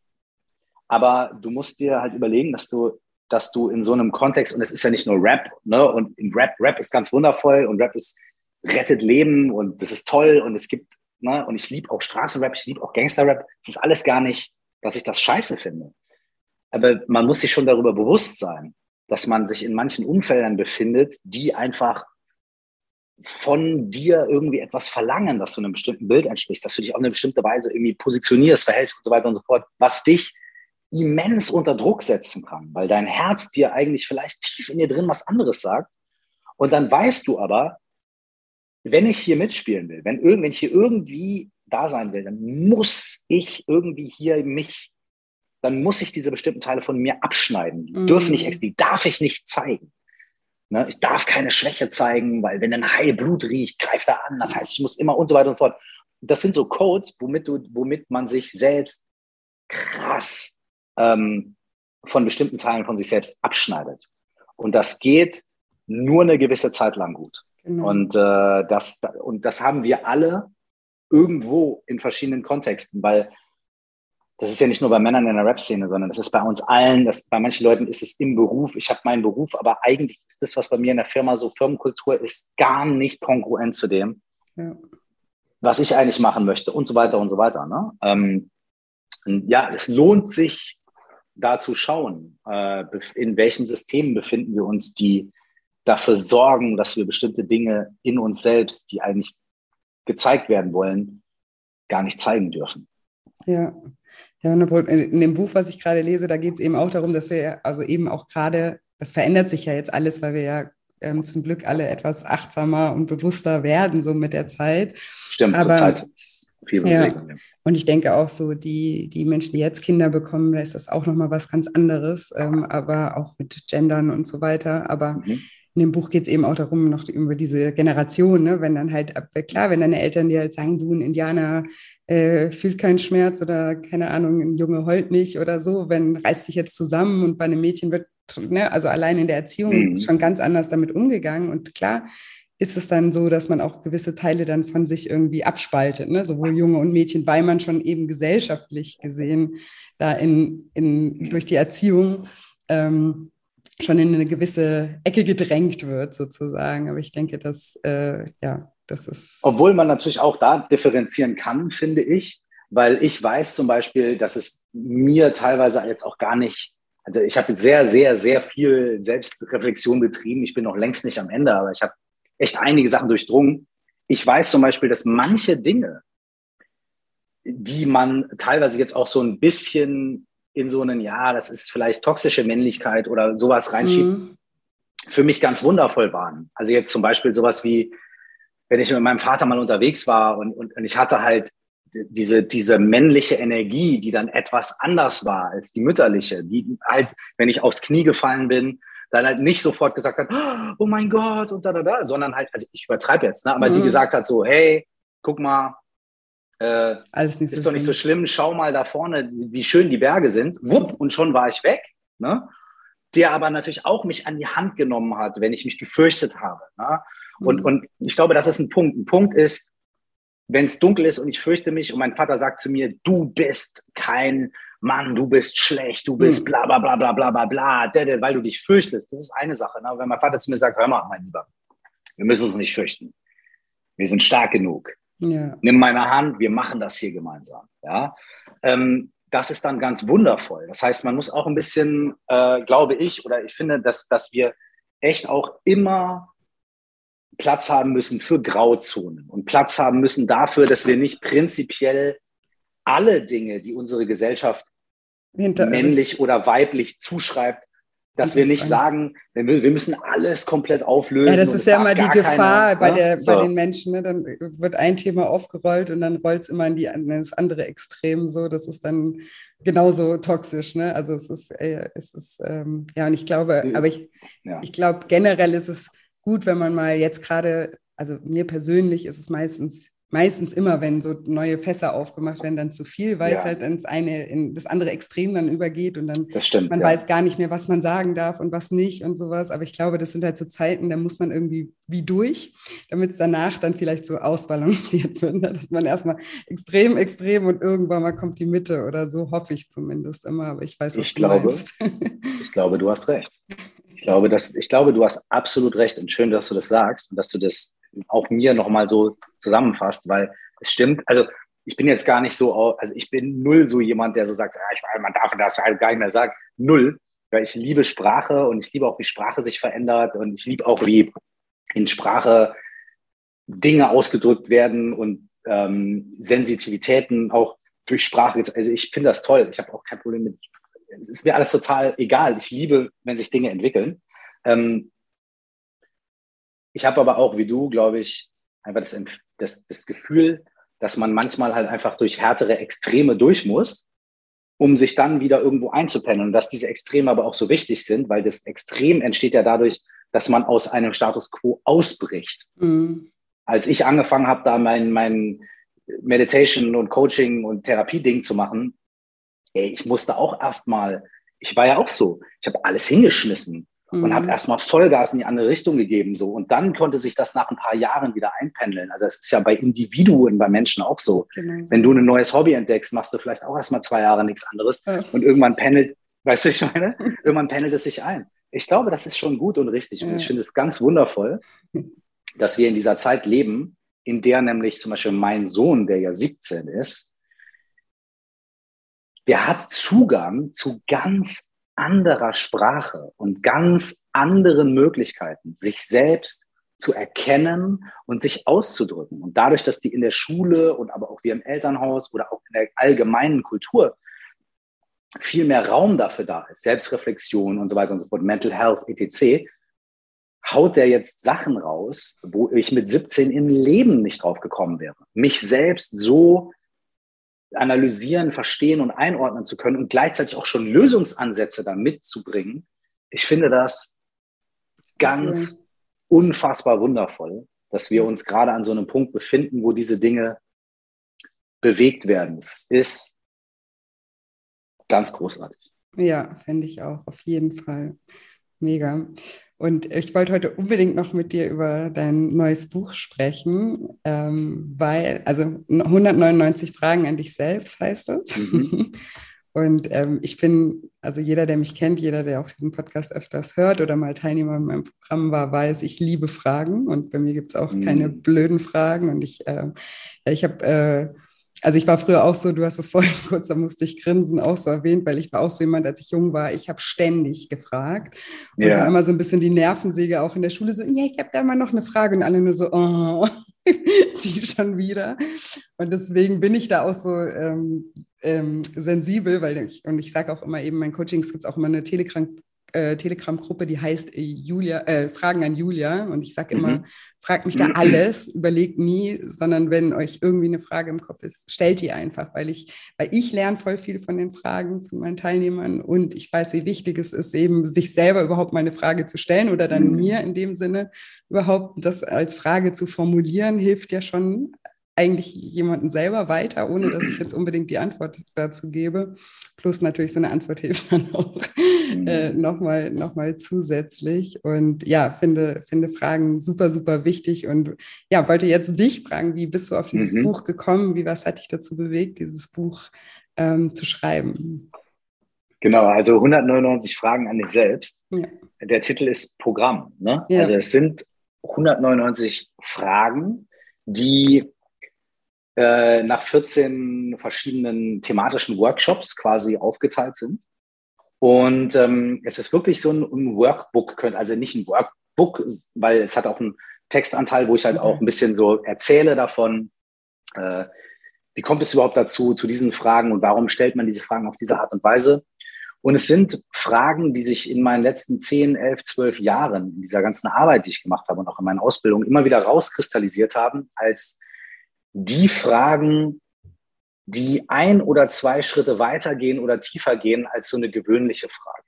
aber du musst dir halt überlegen, dass du, dass du in so einem Kontext, und es ist ja nicht nur Rap, ne, und in Rap, Rap ist ganz wundervoll und Rap ist rettet Leben und das ist toll und es gibt Ne? Und ich liebe auch Straßenrap, ich liebe auch Gangsterrap. Es ist alles gar nicht, dass ich das scheiße finde. Aber man muss sich schon darüber bewusst sein, dass man sich in manchen Umfeldern befindet, die einfach von dir irgendwie etwas verlangen, dass du einem bestimmten Bild entsprichst, dass du dich auf eine bestimmte Weise irgendwie positionierst, verhältst und so weiter und so fort, was dich immens unter Druck setzen kann, weil dein Herz dir eigentlich vielleicht tief in dir drin was anderes sagt. Und dann weißt du aber, wenn ich hier mitspielen will, wenn, wenn ich hier irgendwie da sein will, dann muss ich irgendwie hier mich, dann muss ich diese bestimmten Teile von mir abschneiden. Die mhm. dürfen nicht die darf ich nicht zeigen. Ne? Ich darf keine Schwäche zeigen, weil wenn ein Hai Blut riecht, greift er an. Das heißt, ich muss immer und so weiter und fort. Das sind so Codes, womit, du, womit man sich selbst krass ähm, von bestimmten Teilen von sich selbst abschneidet. Und das geht nur eine gewisse Zeit lang gut. Genau. Und, äh, das, und das haben wir alle irgendwo in verschiedenen Kontexten, weil das ist ja nicht nur bei Männern in der Rap-Szene, sondern das ist bei uns allen, das, bei manchen Leuten ist es im Beruf, ich habe meinen Beruf, aber eigentlich ist das, was bei mir in der Firma so Firmenkultur ist, gar nicht kongruent zu dem, ja. was ich eigentlich machen möchte und so weiter und so weiter. Ne? Ähm, ja, es lohnt sich da zu schauen, äh, in welchen Systemen befinden wir uns, die dafür sorgen, dass wir bestimmte Dinge in uns selbst, die eigentlich gezeigt werden wollen, gar nicht zeigen dürfen. Ja. Ja, in dem Buch, was ich gerade lese, da geht es eben auch darum, dass wir also eben auch gerade, das verändert sich ja jetzt alles, weil wir ja ähm, zum Glück alle etwas achtsamer und bewusster werden, so mit der Zeit. Stimmt, Aber, zur Zeit viel ja. Und ich denke auch so, die, die Menschen, die jetzt Kinder bekommen, da ist das auch nochmal was ganz anderes, ähm, aber auch mit Gendern und so weiter. Aber mhm. In dem Buch geht es eben auch darum, noch über diese Generation, ne? wenn dann halt, klar, wenn deine Eltern dir halt sagen, du, ein Indianer äh, fühlt keinen Schmerz oder keine Ahnung, ein Junge heult nicht oder so, wenn reißt sich jetzt zusammen und bei einem Mädchen wird, ne, also allein in der Erziehung mhm. schon ganz anders damit umgegangen. Und klar, ist es dann so, dass man auch gewisse Teile dann von sich irgendwie abspaltet, ne? sowohl Junge und Mädchen, weil man schon eben gesellschaftlich gesehen da in, in, durch die Erziehung ähm, schon in eine gewisse Ecke gedrängt wird, sozusagen. Aber ich denke, dass, äh, ja, das ist. Obwohl man natürlich auch da differenzieren kann, finde ich, weil ich weiß zum Beispiel, dass es mir teilweise jetzt auch gar nicht also ich habe sehr, sehr, sehr viel Selbstreflexion betrieben. Ich bin noch längst nicht am Ende, aber ich habe echt einige Sachen durchdrungen. Ich weiß zum Beispiel, dass manche Dinge, die man teilweise jetzt auch so ein bisschen in so einen, ja, das ist vielleicht toxische Männlichkeit oder sowas reinschiebt, mhm. für mich ganz wundervoll waren. Also jetzt zum Beispiel sowas wie, wenn ich mit meinem Vater mal unterwegs war und, und, und ich hatte halt diese, diese männliche Energie, die dann etwas anders war als die mütterliche, die halt, wenn ich aufs Knie gefallen bin, dann halt nicht sofort gesagt hat, oh mein Gott und da, da, da, sondern halt, also ich übertreibe jetzt, ne, aber mhm. die gesagt hat so, hey, guck mal, äh, Alles nicht ist so doch nicht so schlimm, schau mal da vorne, wie schön die Berge sind, wupp, und schon war ich weg, ne? Der aber natürlich auch mich an die Hand genommen hat, wenn ich mich gefürchtet habe. Ne? Und, mhm. und ich glaube, das ist ein Punkt. Ein Punkt ist, wenn es dunkel ist und ich fürchte mich und mein Vater sagt zu mir, du bist kein Mann, du bist schlecht, du bist hm. bla bla bla bla bla bla bla, weil du dich fürchtest. Das ist eine Sache. Ne? Wenn mein Vater zu mir sagt, hör mal, mein Lieber, wir müssen uns nicht fürchten. Wir sind stark genug. Ja. Nimm meine Hand, wir machen das hier gemeinsam. Ja? Ähm, das ist dann ganz wundervoll. Das heißt, man muss auch ein bisschen, äh, glaube ich, oder ich finde, dass, dass wir echt auch immer Platz haben müssen für Grauzonen und Platz haben müssen dafür, dass wir nicht prinzipiell alle Dinge, die unsere Gesellschaft Hinter männlich oder weiblich zuschreibt, dass wir nicht sagen, wir, müssen alles komplett auflösen. Ja, das ist ja immer die Gefahr keiner, bei, ne? der, so. bei den Menschen. Ne? Dann wird ein Thema aufgerollt und dann rollt es immer in, die, in das andere Extrem. So, das ist dann genauso toxisch. Ne? Also es ist, äh, es ist ähm, ja, und ich glaube, aber ich, ja. ich glaube generell ist es gut, wenn man mal jetzt gerade, also mir persönlich ist es meistens meistens immer, wenn so neue Fässer aufgemacht werden, dann zu viel, weil ja. es halt ins eine in das andere Extrem dann übergeht und dann stimmt, man ja. weiß gar nicht mehr, was man sagen darf und was nicht und sowas. Aber ich glaube, das sind halt so Zeiten, da muss man irgendwie wie durch, damit es danach dann vielleicht so ausbalanciert wird, ne? dass man erstmal extrem, extrem und irgendwann mal kommt die Mitte oder so hoffe ich zumindest immer. Aber ich weiß, was ich du glaube, meinst. ich glaube, du hast recht. Ich glaube, dass, ich glaube, du hast absolut recht und schön, dass du das sagst und dass du das auch mir nochmal so zusammenfasst, weil es stimmt, also ich bin jetzt gar nicht so, also ich bin null so jemand, der so sagt, ja, ich, man darf das halt gar nicht mehr sagen. Null, weil ich liebe Sprache und ich liebe auch, wie Sprache sich verändert und ich liebe auch, wie in Sprache Dinge ausgedrückt werden und ähm, Sensitivitäten auch durch Sprache. Also ich finde das toll. Ich habe auch kein Problem mit. Es ist mir alles total egal. Ich liebe, wenn sich Dinge entwickeln. Ähm, ich habe aber auch, wie du, glaube ich, einfach das, das, das Gefühl, dass man manchmal halt einfach durch härtere Extreme durch muss, um sich dann wieder irgendwo einzupennen. Und dass diese Extreme aber auch so wichtig sind, weil das Extrem entsteht ja dadurch, dass man aus einem Status quo ausbricht. Mhm. Als ich angefangen habe, da mein, mein Meditation und Coaching und Therapie-Ding zu machen, ey, ich musste auch erstmal, ich war ja auch so, ich habe alles hingeschmissen mhm. und habe erstmal Vollgas in die andere Richtung gegeben. So. Und dann konnte sich das nach ein paar Jahren wieder einpendeln. Also es ist ja bei Individuen, bei Menschen auch so. Genau. Wenn du ein neues Hobby entdeckst, machst du vielleicht auch erstmal zwei Jahre nichts anderes ja. und irgendwann pendelt, weißt du, ich meine, irgendwann pendelt es sich ein. Ich glaube, das ist schon gut und richtig. Und ich finde es ganz wundervoll, dass wir in dieser Zeit leben, in der nämlich zum Beispiel mein Sohn, der ja 17 ist, der hat Zugang zu ganz anderer Sprache und ganz anderen Möglichkeiten, sich selbst zu erkennen und sich auszudrücken. Und dadurch, dass die in der Schule und aber auch wir im Elternhaus oder auch in der allgemeinen Kultur viel mehr Raum dafür da ist, Selbstreflexion und so weiter und so fort, Mental Health, etc., haut der jetzt Sachen raus, wo ich mit 17 im Leben nicht drauf gekommen wäre. Mich selbst so analysieren, verstehen und einordnen zu können und gleichzeitig auch schon Lösungsansätze da mitzubringen. Ich finde das ganz ja. unfassbar wundervoll, dass wir uns gerade an so einem Punkt befinden, wo diese Dinge bewegt werden. Es ist ganz großartig. Ja, finde ich auch, auf jeden Fall. Mega. Und ich wollte heute unbedingt noch mit dir über dein neues Buch sprechen, ähm, weil, also 199 Fragen an dich selbst heißt es. Mhm. Und ähm, ich bin, also jeder, der mich kennt, jeder, der auch diesen Podcast öfters hört oder mal Teilnehmer in meinem Programm war, weiß, ich liebe Fragen und bei mir gibt es auch mhm. keine blöden Fragen. Und ich, äh, ich habe äh, also ich war früher auch so, du hast es vorhin kurz, da musste ich grinsen, auch so erwähnt, weil ich war auch so jemand, als ich jung war, ich habe ständig gefragt und ja. war immer so ein bisschen die Nervensäge auch in der Schule, so, ja, ich habe da mal noch eine Frage und alle nur so, oh, die schon wieder. Und deswegen bin ich da auch so ähm, ähm, sensibel, weil ich, und ich sage auch immer eben, mein Coachings gibt es auch immer eine Telegram, äh, Telegram-Gruppe, die heißt äh, Julia, äh, Fragen an Julia. Und ich sage immer, mhm. fragt mich da alles, überlegt nie, sondern wenn euch irgendwie eine Frage im Kopf ist, stellt die einfach, weil ich, weil ich lerne voll viel von den Fragen von meinen Teilnehmern und ich weiß, wie wichtig es ist, eben sich selber überhaupt mal eine Frage zu stellen oder dann mhm. mir in dem Sinne überhaupt das als Frage zu formulieren, hilft ja schon eigentlich jemanden selber weiter, ohne dass ich jetzt unbedingt die Antwort dazu gebe. Plus natürlich so eine Antwort hilft dann auch äh, mhm. nochmal noch mal zusätzlich. Und ja, finde, finde Fragen super, super wichtig. Und ja, wollte jetzt dich fragen, wie bist du auf dieses mhm. Buch gekommen? Wie was hat dich dazu bewegt, dieses Buch ähm, zu schreiben? Genau, also 199 Fragen an dich selbst. Ja. Der Titel ist Programm. Ne? Ja. Also es sind 199 Fragen, die äh, nach 14 verschiedenen thematischen Workshops quasi aufgeteilt sind. Und ähm, es ist wirklich so ein, ein, Workbook, also nicht ein Workbook, weil es hat auch einen Textanteil, wo ich halt okay. auch ein bisschen so erzähle davon, äh, wie kommt es überhaupt dazu, zu diesen Fragen und warum stellt man diese Fragen auf diese Art und Weise. Und es sind Fragen, die sich in meinen letzten 10, 11, 12 Jahren, in dieser ganzen Arbeit, die ich gemacht habe und auch in meinen Ausbildungen, immer wieder rauskristallisiert haben als die Fragen, die ein oder zwei Schritte weitergehen oder tiefer gehen als so eine gewöhnliche Frage.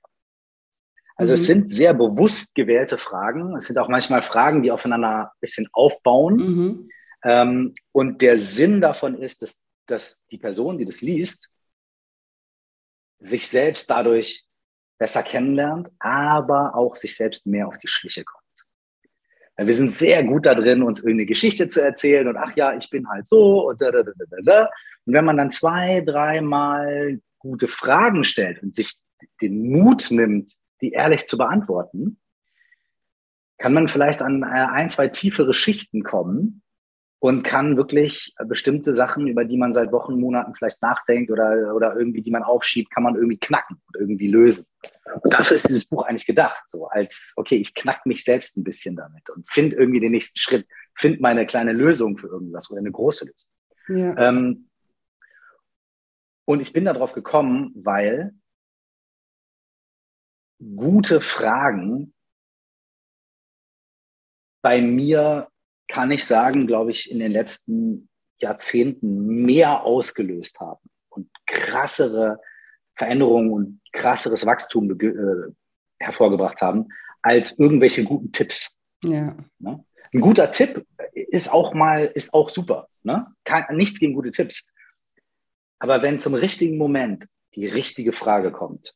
Also mhm. es sind sehr bewusst gewählte Fragen. Es sind auch manchmal Fragen, die aufeinander ein bisschen aufbauen. Mhm. Ähm, und der Sinn davon ist, dass, dass die Person, die das liest, sich selbst dadurch besser kennenlernt, aber auch sich selbst mehr auf die Schliche kommt. Wir sind sehr gut da drin, uns irgendeine Geschichte zu erzählen und ach ja, ich bin halt so und da, da, da, da, da. Und wenn man dann zwei, dreimal gute Fragen stellt und sich den Mut nimmt, die ehrlich zu beantworten, kann man vielleicht an äh, ein, zwei tiefere Schichten kommen und kann wirklich bestimmte Sachen, über die man seit Wochen, Monaten vielleicht nachdenkt oder, oder irgendwie, die man aufschiebt, kann man irgendwie knacken und irgendwie lösen. Und dafür ist dieses Buch eigentlich gedacht, so als, okay, ich knack mich selbst ein bisschen damit und finde irgendwie den nächsten Schritt, finde meine kleine Lösung für irgendwas oder eine große Lösung. Ja. Ähm, und ich bin darauf gekommen, weil gute Fragen bei mir, kann ich sagen, glaube ich, in den letzten Jahrzehnten mehr ausgelöst haben und krassere Veränderungen und krasseres Wachstum äh, hervorgebracht haben, als irgendwelche guten Tipps. Ja. Ne? Ein guter Tipp ist auch mal, ist auch super. Ne? Kein, nichts gegen gute Tipps. Aber wenn zum richtigen Moment die richtige Frage kommt,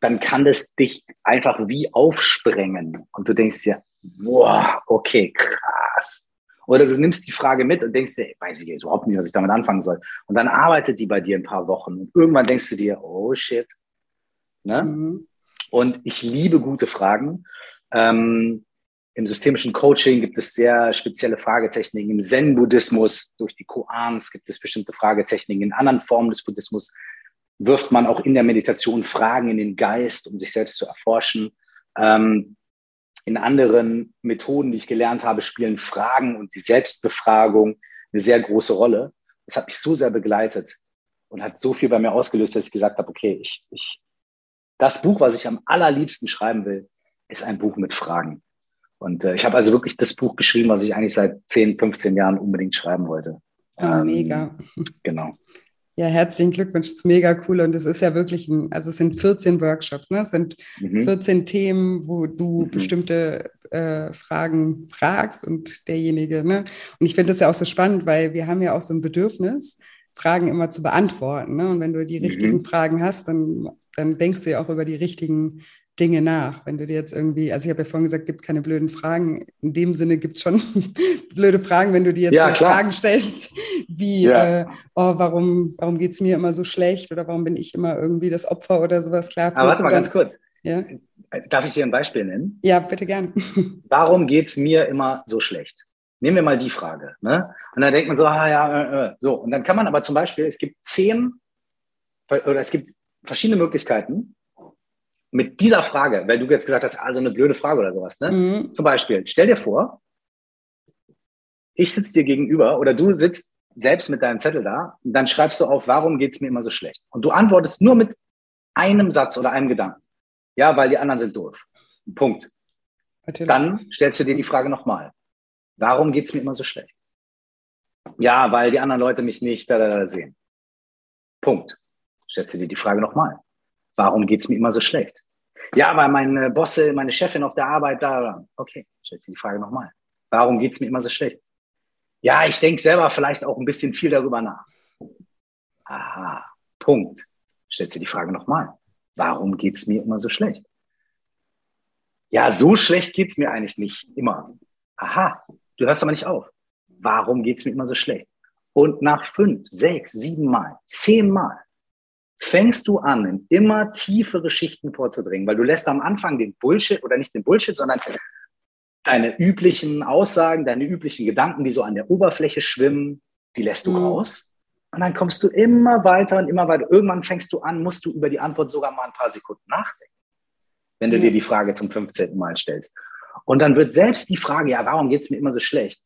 dann kann das dich einfach wie aufsprengen. Und du denkst dir, boah, okay, krass. Oder du nimmst die Frage mit und denkst dir, weiß ich jetzt überhaupt nicht, was ich damit anfangen soll. Und dann arbeitet die bei dir ein paar Wochen. Und irgendwann denkst du dir, oh shit. Ne? Mhm. Und ich liebe gute Fragen. Ähm, Im systemischen Coaching gibt es sehr spezielle Fragetechniken. Im Zen-Buddhismus, durch die Koans gibt es bestimmte Fragetechniken. In anderen Formen des Buddhismus wirft man auch in der Meditation Fragen in den Geist, um sich selbst zu erforschen. Ähm, in anderen Methoden, die ich gelernt habe, spielen Fragen und die Selbstbefragung eine sehr große Rolle. Das hat mich so sehr begleitet und hat so viel bei mir ausgelöst, dass ich gesagt habe, okay, ich, ich, das Buch, was ich am allerliebsten schreiben will, ist ein Buch mit Fragen. Und äh, ich habe also wirklich das Buch geschrieben, was ich eigentlich seit 10, 15 Jahren unbedingt schreiben wollte. Oh, ähm, mega. Genau. Ja, herzlichen Glückwunsch, das ist mega cool und es ist ja wirklich ein, also es sind 14 Workshops, ne? Es sind mhm. 14 Themen, wo du mhm. bestimmte äh, Fragen fragst und derjenige, ne? Und ich finde das ja auch so spannend, weil wir haben ja auch so ein Bedürfnis, Fragen immer zu beantworten, ne? Und wenn du die richtigen mhm. Fragen hast, dann, dann denkst du ja auch über die richtigen Dinge nach. Wenn du dir jetzt irgendwie, also ich habe ja vorhin gesagt, gibt keine blöden Fragen. In dem Sinne gibt es schon blöde Fragen, wenn du dir jetzt ja, Fragen stellst, wie, ja. äh, oh, warum, warum geht es mir immer so schlecht oder warum bin ich immer irgendwie das Opfer oder sowas. Klar, Aber warte mal ganz kurz. Ja? Darf ich dir ein Beispiel nennen? Ja, bitte gern. warum geht es mir immer so schlecht? Nehmen wir mal die Frage. Ne? Und dann denkt man so, ah ja, äh, äh. so. Und dann kann man aber zum Beispiel, es gibt zehn oder es gibt verschiedene Möglichkeiten, mit dieser Frage, weil du jetzt gesagt hast, also eine blöde Frage oder sowas, ne? Mhm. Zum Beispiel, stell dir vor, ich sitze dir gegenüber oder du sitzt selbst mit deinem Zettel da und dann schreibst du auf, warum geht es mir immer so schlecht? Und du antwortest nur mit einem Satz oder einem Gedanken. Ja, weil die anderen sind doof. Punkt. Natürlich. Dann stellst du dir die Frage nochmal. Warum geht es mir immer so schlecht? Ja, weil die anderen Leute mich nicht da, da, da sehen. Punkt. Stellst du dir die Frage nochmal. Warum geht es mir immer so schlecht? Ja, weil meine Bosse, meine Chefin auf der Arbeit da. Okay, stellt sich die Frage nochmal. Warum geht es mir immer so schlecht? Ja, ich denke selber vielleicht auch ein bisschen viel darüber nach. Aha, Punkt. Stellt sich die Frage nochmal. Warum geht es mir immer so schlecht? Ja, so schlecht geht es mir eigentlich nicht immer. Aha, du hörst aber nicht auf. Warum geht es mir immer so schlecht? Und nach fünf, sechs, sieben Mal, zehn Mal fängst du an, in immer tiefere Schichten vorzudringen, weil du lässt am Anfang den Bullshit oder nicht den Bullshit, sondern deine üblichen Aussagen, deine üblichen Gedanken, die so an der Oberfläche schwimmen, die lässt du mhm. raus. Und dann kommst du immer weiter und immer weiter. Irgendwann fängst du an, musst du über die Antwort sogar mal ein paar Sekunden nachdenken, wenn du mhm. dir die Frage zum 15. Mal stellst. Und dann wird selbst die Frage, ja, warum geht es mir immer so schlecht?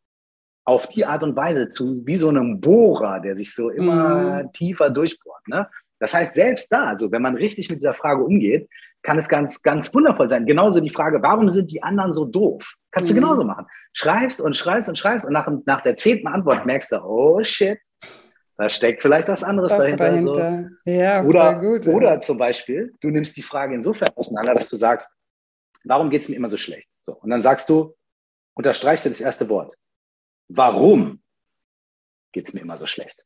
Auf die Art und Weise zu, wie so einem Bohrer, der sich so immer mhm. tiefer durchbohrt. Ne? Das heißt, selbst da, also wenn man richtig mit dieser Frage umgeht, kann es ganz, ganz wundervoll sein. Genauso die Frage, warum sind die anderen so doof? Kannst mhm. du genauso machen. Schreibst und schreibst und schreibst und nach, nach der zehnten Antwort merkst du, oh shit, da steckt vielleicht was anderes Doch, dahinter. dahinter. So. Ja, oder, gut, oder zum Beispiel, du nimmst die Frage insofern auseinander, dass du sagst, warum geht es mir immer so schlecht? So, und dann sagst du, unterstreichst du das erste Wort. Warum geht es mir immer so schlecht?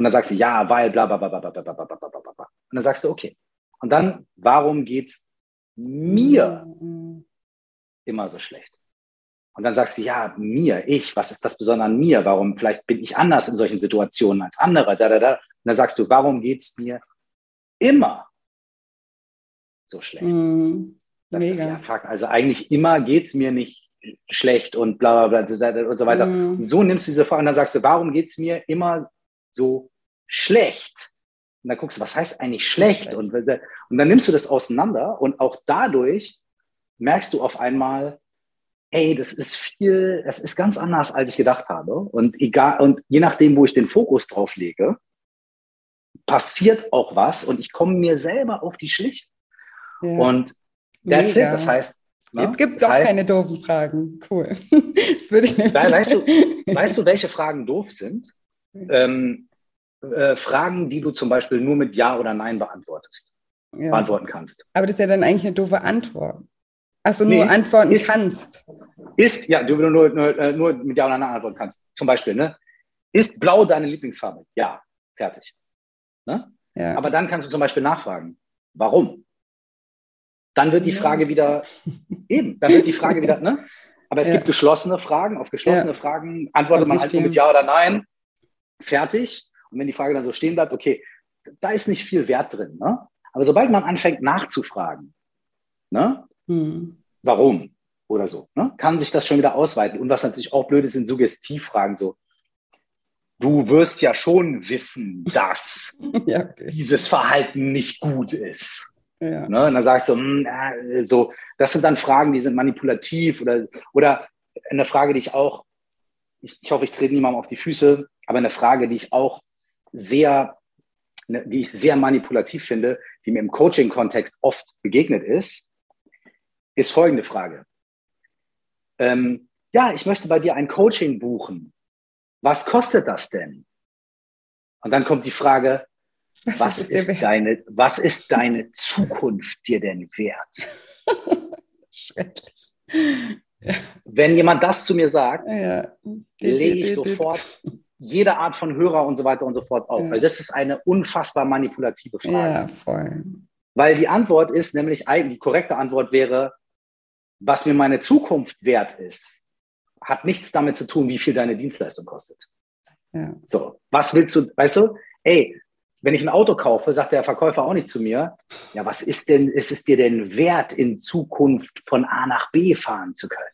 Und dann sagst du, ja, weil, bla, bla, bla, bla, bla, bla, bla, bla, bla, bla. Und dann sagst du, okay. Und dann, warum geht's mir immer so schlecht? Und dann sagst du, ja, mir, ich, was ist das Besondere an mir? Warum, vielleicht bin ich anders in solchen Situationen als andere, da, da, da. Und dann sagst du, warum geht's mir immer so schlecht? Mm, mega. Ja, fuck, also eigentlich immer geht's mir nicht schlecht und bla, bla, bla, und so weiter. Mm. Und so nimmst du diese Frage und dann sagst du, warum geht's mir immer so schlecht. Und dann guckst du, was heißt eigentlich schlecht? Und, und dann nimmst du das auseinander und auch dadurch merkst du auf einmal, hey, das ist viel, das ist ganz anders, als ich gedacht habe. Und egal, und je nachdem, wo ich den Fokus drauf lege, passiert auch was und ich komme mir selber auf die Schliche. Ja. Und that's Mega. it. Das heißt, ne? es gibt doch heißt, keine doofen Fragen. Cool. das würde ich nicht. Weißt du, weißt du, welche Fragen doof sind? ähm, äh, Fragen, die du zum Beispiel nur mit Ja oder Nein beantwortest, ja. beantworten kannst. Aber das ist ja dann eigentlich eine doofe Antwort. Nee, nur antworten ist, kannst. Ist, ja, du nur, nur, äh, nur mit Ja oder Nein antworten kannst. Zum Beispiel, ne? Ist blau deine Lieblingsfarbe? Ja, fertig. Ne? Ja. Aber dann kannst du zum Beispiel nachfragen, warum? Dann wird die Frage wieder, eben, dann wird die Frage wieder, ne? Aber es ja. gibt geschlossene Fragen. Auf geschlossene ja. Fragen antwortet man halt nur mit Ja oder Nein fertig. Und wenn die Frage dann so stehen bleibt, okay, da ist nicht viel Wert drin. Ne? Aber sobald man anfängt nachzufragen, ne? Hm. warum oder so, ne? kann sich das schon wieder ausweiten. Und was natürlich auch blöd ist, sind Suggestivfragen so. Du wirst ja schon wissen, dass ja, okay. dieses Verhalten nicht gut ist. Ja. Ne? Und dann sagst du, mh, hm, so, das sind dann Fragen, die sind manipulativ oder, oder eine Frage, die ich auch, ich, ich hoffe, ich trete niemandem auf die Füße, aber eine Frage, die ich auch sehr, ne, die ich sehr manipulativ finde, die mir im Coaching-Kontext oft begegnet ist, ist folgende Frage. ähm, ja, ich möchte bei dir ein Coaching buchen. Was kostet das denn? Und dann kommt die Frage, was, was ist, ist deine, was ist deine Zukunft dir denn wert? Schrecklich. Ja. Wenn jemand das zu mir sagt, ja. lege ich sofort jede Art von Hörer und so weiter und so fort auf, ja. weil das ist eine unfassbar manipulative Frage. Ja, voll. Weil die Antwort ist nämlich, die korrekte Antwort wäre, was mir meine Zukunft wert ist, hat nichts damit zu tun, wie viel deine Dienstleistung kostet. Ja. So, was willst du, weißt du, ey, wenn ich ein Auto kaufe, sagt der Verkäufer auch nicht zu mir, ja, was ist denn, ist es dir denn wert, in Zukunft von A nach B fahren zu können?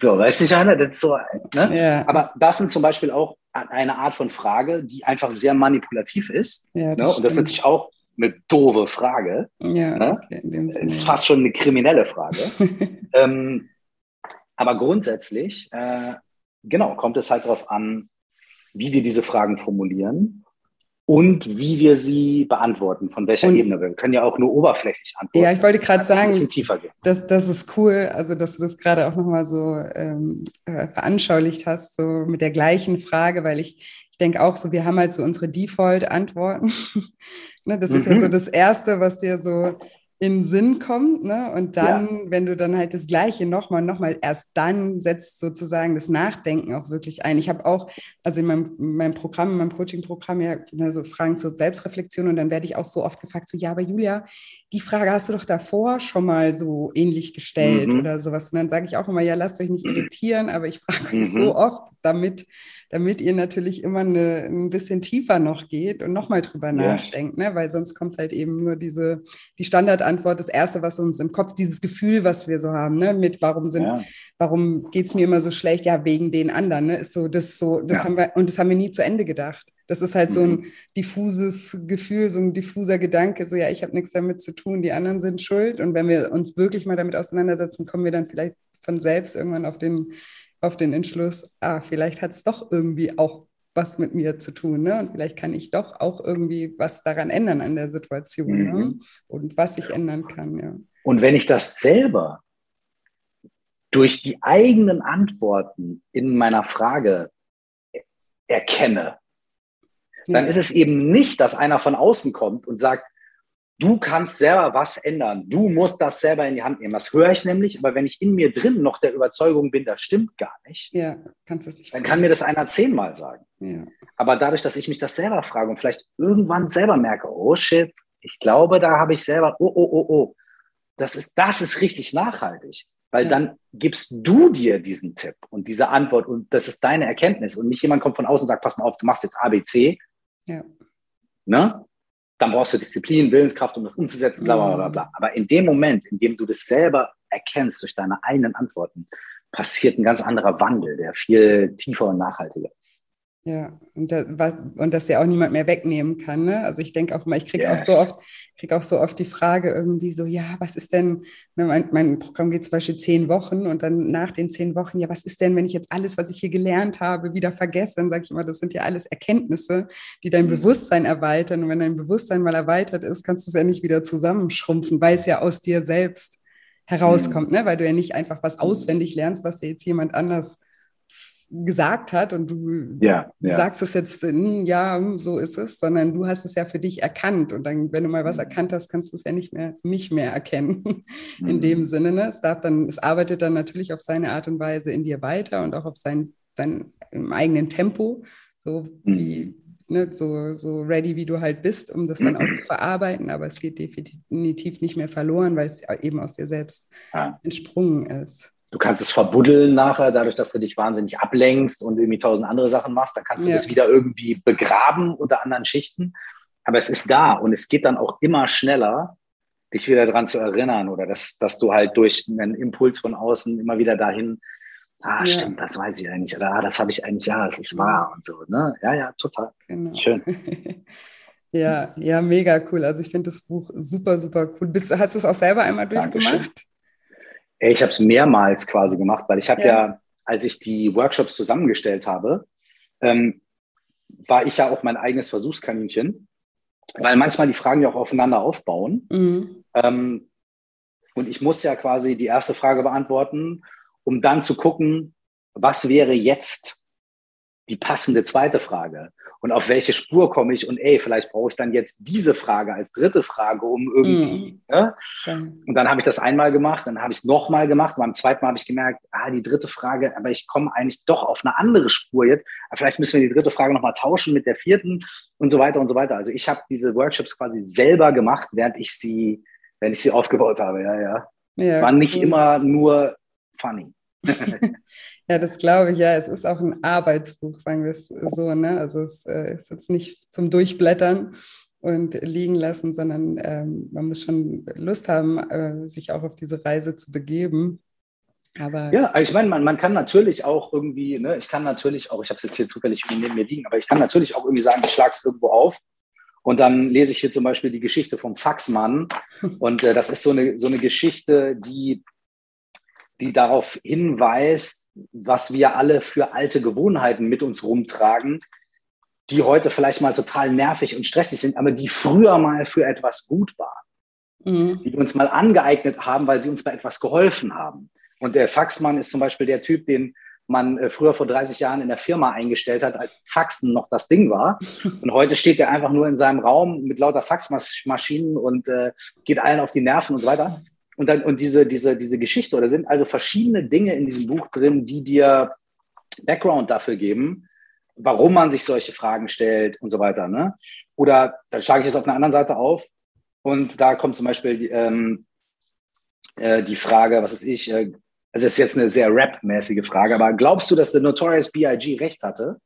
So, weißt du, Jana, das ist so, ne? Ja. Aber das sind zum Beispiel auch eine Art von Frage, die einfach sehr manipulativ ist. Ja, das ne? Und das ist natürlich auch eine doofe Frage. Ja, ne? okay, das ist fast schon eine kriminelle Frage. ähm, aber grundsätzlich, äh, genau, kommt es halt darauf an, wie wir diese Fragen formulieren und wie wir sie beantworten, von welcher und, Ebene. Wir können ja auch nur oberflächlich antworten. Ja, ich wollte gerade sagen, das, das ist cool, also dass du das gerade auch nochmal so ähm, äh, veranschaulicht hast, so mit der gleichen Frage, weil ich, ich denke auch so, wir haben halt so unsere Default-Antworten. ne, das mhm. ist ja so mhm. das Erste, was dir so in Sinn kommt. Ne? Und dann, ja. wenn du dann halt das Gleiche nochmal, nochmal, erst dann setzt sozusagen das Nachdenken auch wirklich ein. Ich habe auch, also in meinem, in meinem Programm, in meinem Coaching-Programm ja ne, so Fragen zur Selbstreflexion und dann werde ich auch so oft gefragt, so, ja, aber Julia, die Frage hast du doch davor schon mal so ähnlich gestellt mhm. oder sowas. Und dann sage ich auch immer, ja, lasst euch nicht irritieren, aber ich frage euch mhm. so oft, damit damit ihr natürlich immer eine, ein bisschen tiefer noch geht und nochmal drüber yes. nachdenkt, ne? weil sonst kommt halt eben nur diese, die Standardantwort, das Erste, was uns im Kopf, dieses Gefühl, was wir so haben, ne? mit warum sind, ja. warum geht es mir immer so schlecht, ja, wegen den anderen, ne? ist so, das so, das ja. haben wir, und das haben wir nie zu Ende gedacht. Das ist halt mhm. so ein mhm. diffuses Gefühl, so ein diffuser Gedanke, so ja, ich habe nichts damit zu tun, die anderen sind schuld. Und wenn wir uns wirklich mal damit auseinandersetzen, kommen wir dann vielleicht von selbst irgendwann auf den auf den Entschluss, ah, vielleicht hat es doch irgendwie auch was mit mir zu tun. Ne? Und vielleicht kann ich doch auch irgendwie was daran ändern an der Situation ne? mhm. ne? und was ich ändern kann. Ja. Und wenn ich das selber durch die eigenen Antworten in meiner Frage erkenne, dann ja. ist es eben nicht, dass einer von außen kommt und sagt, du kannst selber was ändern. Du musst das selber in die Hand nehmen. Das höre ich nämlich, aber wenn ich in mir drin noch der Überzeugung bin, das stimmt gar nicht, ja, kannst nicht dann kann mir das einer zehnmal sagen. Ja. Aber dadurch, dass ich mich das selber frage und vielleicht irgendwann selber merke, oh shit, ich glaube, da habe ich selber, oh, oh, oh, oh, das ist, das ist richtig nachhaltig. Weil ja. dann gibst du dir diesen Tipp und diese Antwort und das ist deine Erkenntnis und nicht jemand kommt von außen und sagt, pass mal auf, du machst jetzt ABC. Ja. Ne? Dann brauchst du Disziplin, Willenskraft, um das umzusetzen, bla bla bla bla. Mhm. Aber in dem Moment, in dem du das selber erkennst durch deine eigenen Antworten, passiert ein ganz anderer Wandel, der viel tiefer und nachhaltiger ist. Ja, und, das, und dass der auch niemand mehr wegnehmen kann. Ne? Also ich denke auch immer, ich kriege yes. auch so oft, kriege auch so oft die Frage irgendwie so, ja, was ist denn, ne, mein, mein, Programm geht zum Beispiel zehn Wochen und dann nach den zehn Wochen, ja, was ist denn, wenn ich jetzt alles, was ich hier gelernt habe, wieder vergesse? Dann sage ich immer, das sind ja alles Erkenntnisse, die dein mhm. Bewusstsein erweitern. Und wenn dein Bewusstsein mal erweitert ist, kannst du es ja nicht wieder zusammenschrumpfen, weil es ja aus dir selbst herauskommt, mhm. ne? weil du ja nicht einfach was auswendig lernst, was dir jetzt jemand anders gesagt hat und du ja, ja. sagst es jetzt, hm, ja, so ist es, sondern du hast es ja für dich erkannt und dann, wenn du mal was mhm. erkannt hast, kannst du es ja nicht mehr, nicht mehr erkennen in mhm. dem Sinne. Ne? Es darf dann, es arbeitet dann natürlich auf seine Art und Weise in dir weiter und auch auf sein, sein eigenen Tempo, so mhm. wie Ne, so, so ready, wie du halt bist, um das dann auch zu verarbeiten, aber es geht definitiv nicht mehr verloren, weil es eben aus dir selbst ja. entsprungen ist. Du kannst es verbuddeln nachher, dadurch, dass du dich wahnsinnig ablenkst und irgendwie tausend andere Sachen machst. Dann kannst du ja. das wieder irgendwie begraben unter anderen Schichten. Aber es ist da und es geht dann auch immer schneller, dich wieder daran zu erinnern oder dass, dass du halt durch einen Impuls von außen immer wieder dahin, ah, ja. stimmt, das weiß ich eigentlich oder ah, das habe ich eigentlich, ja, das ist wahr und so. Ne? Ja, ja, total. Genau. Schön. ja, ja, mega cool. Also ich finde das Buch super, super cool. Bist, hast du es auch selber einmal durchgemacht? Dankeschön. Ich habe es mehrmals quasi gemacht, weil ich habe ja. ja. als ich die Workshops zusammengestellt habe, ähm, war ich ja auch mein eigenes Versuchskaninchen, weil manchmal die Fragen ja auch aufeinander aufbauen. Mhm. Ähm, und ich muss ja quasi die erste Frage beantworten um dann zu gucken, was wäre jetzt die passende zweite Frage? Und auf welche Spur komme ich? Und ey, vielleicht brauche ich dann jetzt diese Frage als dritte Frage, um irgendwie. Mm. Ne? Und dann habe ich das einmal gemacht, dann habe ich es nochmal gemacht. Beim zweiten Mal habe ich gemerkt, ah, die dritte Frage, aber ich komme eigentlich doch auf eine andere Spur jetzt. Aber vielleicht müssen wir die dritte Frage nochmal tauschen mit der vierten und so weiter und so weiter. Also ich habe diese Workshops quasi selber gemacht, während ich sie, während ich sie aufgebaut habe. Ja, ja. ja es war nicht cool. immer nur funny. ja, das glaube ich, ja. Es ist auch ein Arbeitsbuch, sagen wir es so. Ne? Also es äh, ist jetzt nicht zum Durchblättern und liegen lassen, sondern ähm, man muss schon Lust haben, äh, sich auch auf diese Reise zu begeben. Aber ja, also ich meine, man, man kann natürlich auch irgendwie, ne, ich kann natürlich auch, ich habe es jetzt hier zufällig neben mir liegen, aber ich kann natürlich auch irgendwie sagen, ich schlage es irgendwo auf und dann lese ich hier zum Beispiel die Geschichte vom Faxmann. Und äh, das ist so eine, so eine Geschichte, die die darauf hinweist, was wir alle für alte Gewohnheiten mit uns rumtragen, die heute vielleicht mal total nervig und stressig sind, aber die früher mal für etwas gut waren. Mhm. Die uns mal angeeignet haben, weil sie uns bei etwas geholfen haben. Und der Faxmann ist zum Beispiel der Typ, den man äh, früher vor 30 Jahren in der Firma eingestellt hat, als Faxen noch das Ding war. Und heute steht er einfach nur in seinem Raum mit lauter Faxmaschinen und äh, geht allen auf die Nerven und so weiter. Und dann, und diese, diese, diese Geschichte, oder sind also verschiedene Dinge in diesem Buch drin, die dir Background dafür geben, warum man sich solche Fragen stellt und so weiter. Ne? Oder dann schlage ich es auf einer anderen Seite auf und da kommt zum Beispiel ähm, äh, die Frage, was ist ich, äh, also das ist jetzt eine sehr rap-mäßige Frage, aber glaubst du, dass der Notorious B.I.G. recht hatte,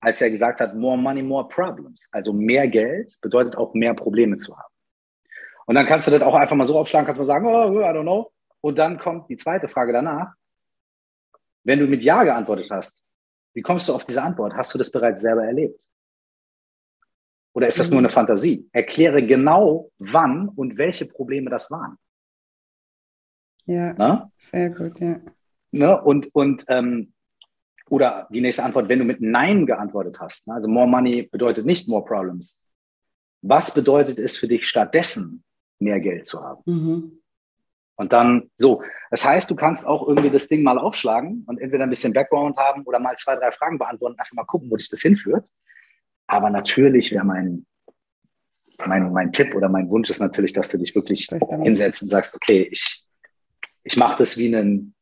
als er gesagt hat, more money, more problems? Also mehr Geld bedeutet auch mehr Probleme zu haben. Und dann kannst du das auch einfach mal so aufschlagen, kannst mal sagen, oh, I don't know. Und dann kommt die zweite Frage danach. Wenn du mit Ja geantwortet hast, wie kommst du auf diese Antwort? Hast du das bereits selber erlebt? Oder ist das nur eine Fantasie? Erkläre genau, wann und welche Probleme das waren. Ja, Na? sehr gut, ja. Ne? Und, und ähm, oder die nächste Antwort, wenn du mit Nein geantwortet hast, ne? also more money bedeutet nicht more problems. Was bedeutet es für dich stattdessen, mehr Geld zu haben. Mhm. Und dann so. Das heißt, du kannst auch irgendwie das Ding mal aufschlagen und entweder ein bisschen Background haben oder mal zwei, drei Fragen beantworten, einfach mal gucken, wo dich das hinführt. Aber natürlich wäre mein, mein, mein Tipp oder mein Wunsch ist natürlich, dass du dich wirklich hinsetzt und sagst, okay, ich, ich mache das wie einen,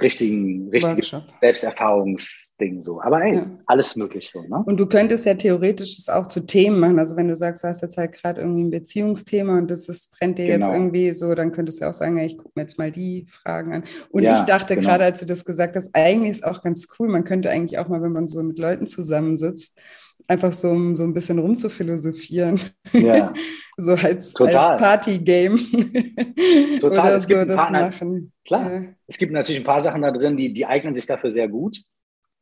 richtigen, richtigen Selbsterfahrungsding so. Aber ey, ja. alles möglich so. Ne? Und du könntest ja theoretisch es auch zu Themen machen. Also wenn du sagst, du hast jetzt halt gerade irgendwie ein Beziehungsthema und das ist, brennt dir genau. jetzt irgendwie so, dann könntest du auch sagen, ey, ich gucke mir jetzt mal die Fragen an. Und ja, ich dachte genau. gerade, als du das gesagt hast, eigentlich ist auch ganz cool. Man könnte eigentlich auch mal, wenn man so mit Leuten zusammensitzt, einfach so, so ein bisschen rumzuphilosophieren. Ja. so als, Total. als Party-Game. Total. Oder es so das paar, machen. Klar. Ja. Es gibt natürlich ein paar Sachen da drin, die, die eignen sich dafür sehr gut.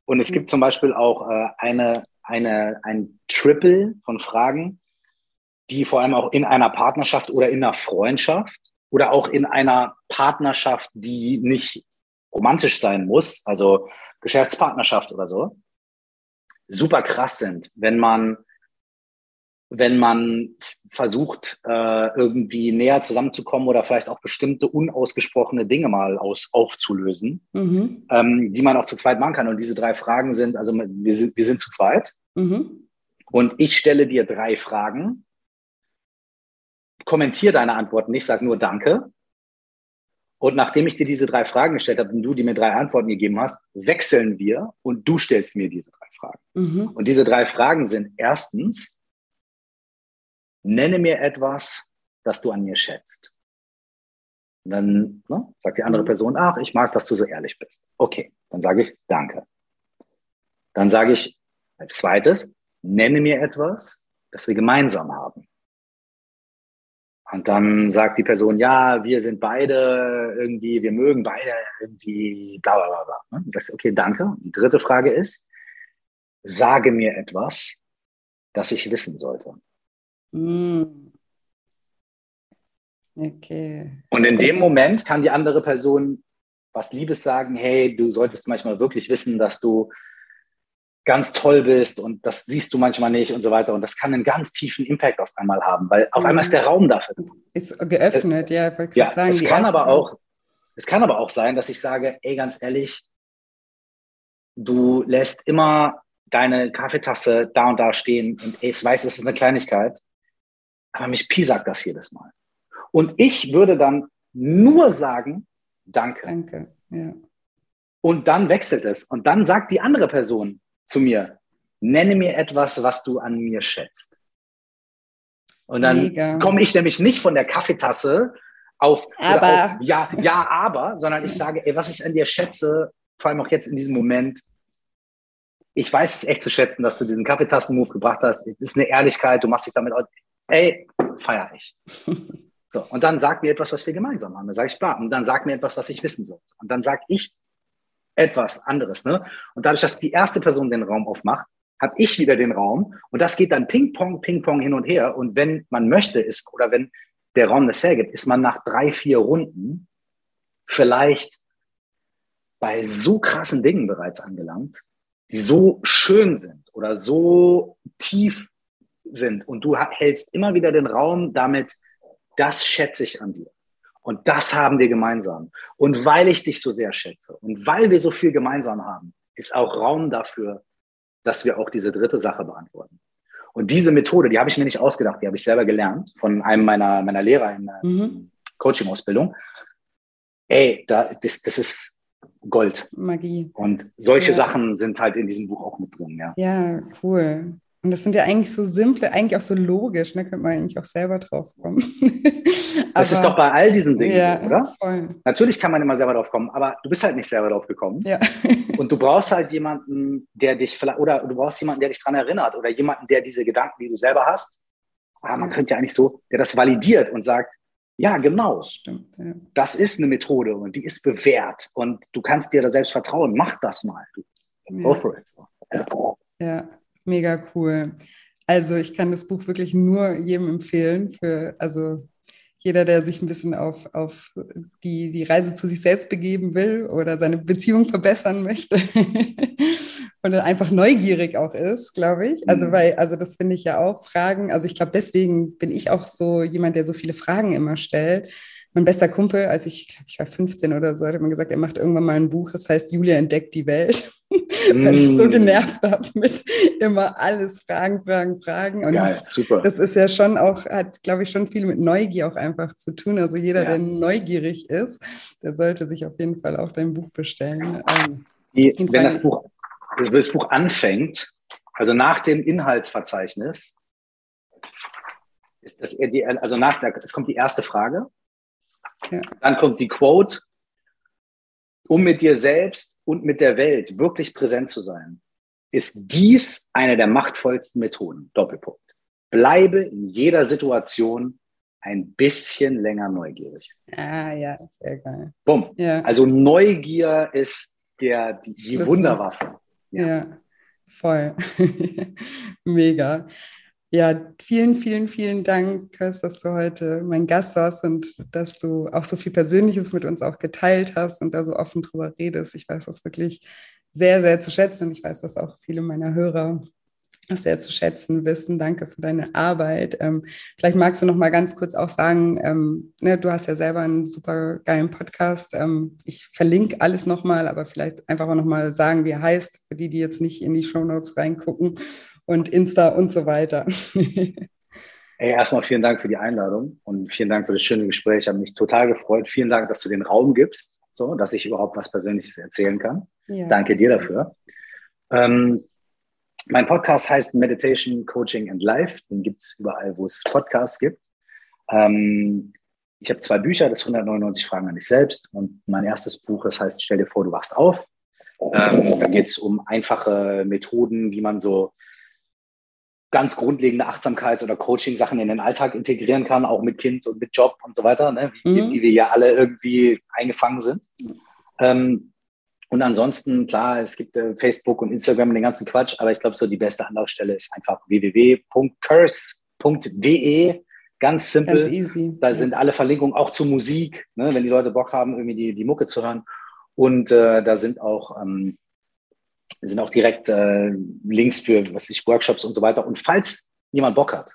Und es mhm. gibt zum Beispiel auch äh, eine, eine, ein Triple von Fragen, die vor allem auch in einer Partnerschaft oder in einer Freundschaft oder auch in einer Partnerschaft, die nicht romantisch sein muss, also Geschäftspartnerschaft oder so, super krass sind, wenn man wenn man versucht, äh, irgendwie näher zusammenzukommen oder vielleicht auch bestimmte unausgesprochene Dinge mal aus, aufzulösen, mhm. ähm, die man auch zu zweit machen kann. Und diese drei Fragen sind, also wir sind, wir sind zu zweit mhm. und ich stelle dir drei Fragen, kommentiere deine Antworten nicht, sag nur Danke. Und nachdem ich dir diese drei Fragen gestellt habe und du, die mir drei Antworten gegeben hast, wechseln wir und du stellst mir diese drei Fragen. Mhm. Und diese drei Fragen sind erstens, nenne mir etwas, das du an mir schätzt. Und dann ne, sagt die andere mhm. Person, ach, ich mag, dass du so ehrlich bist. Okay, dann sage ich Danke. Dann sage ich als zweites, nenne mir etwas, das wir gemeinsam haben. Und dann sagt die Person, ja, wir sind beide irgendwie, wir mögen beide irgendwie bla bla bla. bla. Ne? Dann sagst okay, danke. Und die dritte Frage ist, sage mir etwas, das ich wissen sollte. Mm. Okay. Und in dem Moment kann die andere Person was Liebes sagen, hey, du solltest manchmal wirklich wissen, dass du ganz toll bist und das siehst du manchmal nicht und so weiter. Und das kann einen ganz tiefen Impact auf einmal haben, weil auf einmal ist der Raum dafür. Ist geöffnet, ja. ja, sagen, es kann aber auch, Es kann aber auch sein, dass ich sage, ey, ganz ehrlich, du lässt immer deine Kaffeetasse da und da stehen und ich weiß, es ist eine Kleinigkeit, aber mich piesackt das jedes Mal. Und ich würde dann nur sagen, danke. Danke, ja. Und dann wechselt es. Und dann sagt die andere Person zu mir, nenne mir etwas, was du an mir schätzt. Und dann komme ich nämlich nicht von der Kaffeetasse auf, auf ja, ja, aber, sondern ich sage, ey, was ich an dir schätze, vor allem auch jetzt in diesem Moment, ich weiß es echt zu schätzen, dass du diesen Kaffeetassen-Move gebracht hast. Es ist eine Ehrlichkeit, du machst dich damit, ey, feier ich. So, und dann sag mir etwas, was wir gemeinsam haben. Dann sage ich, bla, und dann sag mir etwas, was ich wissen soll. Und dann sag ich etwas anderes. Ne? Und dadurch, dass die erste Person den Raum aufmacht, habe ich wieder den Raum und das geht dann Ping-Pong, Ping-Pong hin und her. Und wenn man möchte, ist, oder wenn der Raum das hergibt, ist man nach drei, vier Runden vielleicht bei so krassen Dingen bereits angelangt, die so schön sind oder so tief sind. Und du hältst immer wieder den Raum damit, das schätze ich an dir. Und das haben wir gemeinsam. Und weil ich dich so sehr schätze und weil wir so viel gemeinsam haben, ist auch Raum dafür, dass wir auch diese dritte Sache beantworten. Und diese Methode, die habe ich mir nicht ausgedacht, die habe ich selber gelernt von einem meiner, meiner Lehrer in der mhm. Coaching-Ausbildung. Ey, da, das, das ist Gold. Magie. Und solche ja. Sachen sind halt in diesem Buch auch mit drin, ja. Ja, cool. Und das sind ja eigentlich so simple, eigentlich auch so logisch, ne? Könnte man eigentlich auch selber drauf kommen. das ist doch bei all diesen Dingen ja, so, oder? Voll. Natürlich kann man immer selber drauf kommen, aber du bist halt nicht selber drauf gekommen. Ja. und du brauchst halt jemanden, der dich vielleicht, oder du brauchst jemanden, der dich daran erinnert, oder jemanden, der diese Gedanken, die du selber hast, ah, man ja. könnte ja eigentlich so, der das validiert und sagt, ja, genau. Stimmt, ja. Das ist eine Methode und die ist bewährt und du kannst dir da selbst vertrauen. Mach das mal. Go for it. Ja. Mega cool. Also ich kann das Buch wirklich nur jedem empfehlen, für also jeder, der sich ein bisschen auf, auf die, die Reise zu sich selbst begeben will oder seine Beziehung verbessern möchte und einfach neugierig auch ist, glaube ich. Also, mhm. weil, also das finde ich ja auch Fragen. Also ich glaube, deswegen bin ich auch so jemand, der so viele Fragen immer stellt, mein bester Kumpel, als ich, glaube ich war 15 oder so, hat immer gesagt, er macht irgendwann mal ein Buch, das heißt Julia entdeckt die Welt. Mm. Weil ich so mm. genervt habe mit immer alles Fragen, Fragen, Fragen. Und Geil, super. Das ist ja schon auch, hat, glaube ich, schon viel mit Neugier auch einfach zu tun. Also jeder, ja. der neugierig ist, der sollte sich auf jeden Fall auch dein Buch bestellen. Ähm, die, wenn das Buch, das Buch anfängt, also nach dem Inhaltsverzeichnis, ist das, also nach, es kommt die erste Frage ja. Dann kommt die Quote, um mit dir selbst und mit der Welt wirklich präsent zu sein, ist dies eine der machtvollsten Methoden. Doppelpunkt. Bleibe in jeder Situation ein bisschen länger neugierig. Ah, ja, sehr geil. Bumm. Ja. Also Neugier ist der, die, die Wunderwaffe. Ja, ja voll. Mega. Ja, vielen, vielen, vielen Dank, Chris, dass du heute mein Gast warst und dass du auch so viel Persönliches mit uns auch geteilt hast und da so offen drüber redest. Ich weiß das wirklich sehr, sehr zu schätzen und ich weiß, dass auch viele meiner Hörer das sehr zu schätzen wissen. Danke für deine Arbeit. Ähm, vielleicht magst du noch mal ganz kurz auch sagen, ähm, ne, du hast ja selber einen super geilen Podcast. Ähm, ich verlinke alles noch mal, aber vielleicht einfach auch noch mal sagen, wie er heißt, für die, die jetzt nicht in die Show Notes reingucken und Insta und so weiter. Ey, erstmal vielen Dank für die Einladung und vielen Dank für das schöne Gespräch. Ich habe mich total gefreut. Vielen Dank, dass du den Raum gibst, so, dass ich überhaupt was Persönliches erzählen kann. Ja. Danke dir dafür. Ähm, mein Podcast heißt Meditation, Coaching and Life. Den gibt es überall, wo es Podcasts gibt. Ähm, ich habe zwei Bücher, das 199 Fragen an dich selbst und mein erstes Buch, das heißt Stell dir vor, du wachst auf. Ähm, da geht es um einfache Methoden, wie man so ganz grundlegende Achtsamkeits- oder Coaching-Sachen in den Alltag integrieren kann, auch mit Kind und mit Job und so weiter, ne? wie, mhm. wie wir ja alle irgendwie eingefangen sind. Ähm, und ansonsten, klar, es gibt äh, Facebook und Instagram und den ganzen Quatsch, aber ich glaube, so die beste Anlaufstelle ist einfach www.curse.de. Ganz simpel. Ganz easy. Da sind alle Verlinkungen auch zur Musik, ne? wenn die Leute Bock haben, irgendwie die, die Mucke zu hören. Und äh, da sind auch ähm, sind auch direkt äh, Links für was ich, Workshops und so weiter. Und falls jemand Bock hat,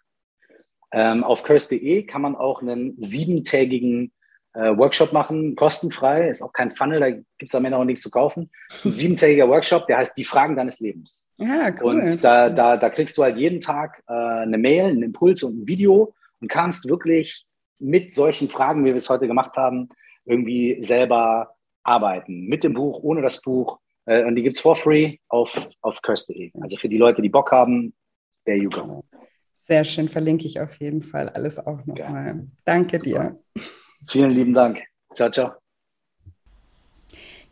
ähm, auf curse.de kann man auch einen siebentägigen äh, Workshop machen, kostenfrei, ist auch kein Funnel, da gibt es am Ende auch nichts zu kaufen. Ein siebentägiger Workshop, der heißt Die Fragen deines Lebens. Ja, cool. Und da, da, da kriegst du halt jeden Tag äh, eine Mail, einen Impuls und ein Video und kannst wirklich mit solchen Fragen, wie wir es heute gemacht haben, irgendwie selber arbeiten. Mit dem Buch, ohne das Buch. Äh, und die gibt es for free auf, auf curse.de. Also für die Leute, die Bock haben, there you go. Sehr schön, verlinke ich auf jeden Fall alles auch nochmal. Ja. Danke dir. Vielen lieben Dank. Ciao, ciao.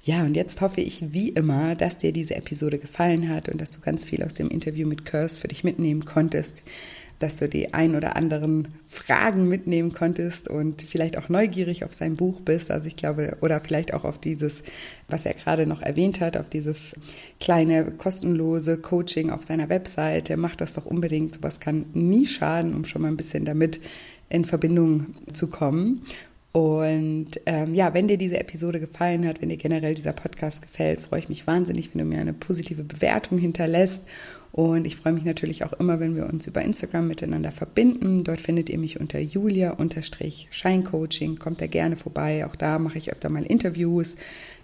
Ja, und jetzt hoffe ich wie immer, dass dir diese Episode gefallen hat und dass du ganz viel aus dem Interview mit Curse für dich mitnehmen konntest dass du die ein oder anderen Fragen mitnehmen konntest und vielleicht auch neugierig auf sein Buch bist. Also ich glaube, oder vielleicht auch auf dieses, was er gerade noch erwähnt hat, auf dieses kleine kostenlose Coaching auf seiner Webseite. Mach das doch unbedingt. Sowas kann nie schaden, um schon mal ein bisschen damit in Verbindung zu kommen. Und ähm, ja, wenn dir diese Episode gefallen hat, wenn dir generell dieser Podcast gefällt, freue ich mich wahnsinnig, wenn du mir eine positive Bewertung hinterlässt und ich freue mich natürlich auch immer, wenn wir uns über Instagram miteinander verbinden. Dort findet ihr mich unter julia-scheincoaching. Kommt da gerne vorbei. Auch da mache ich öfter mal Interviews.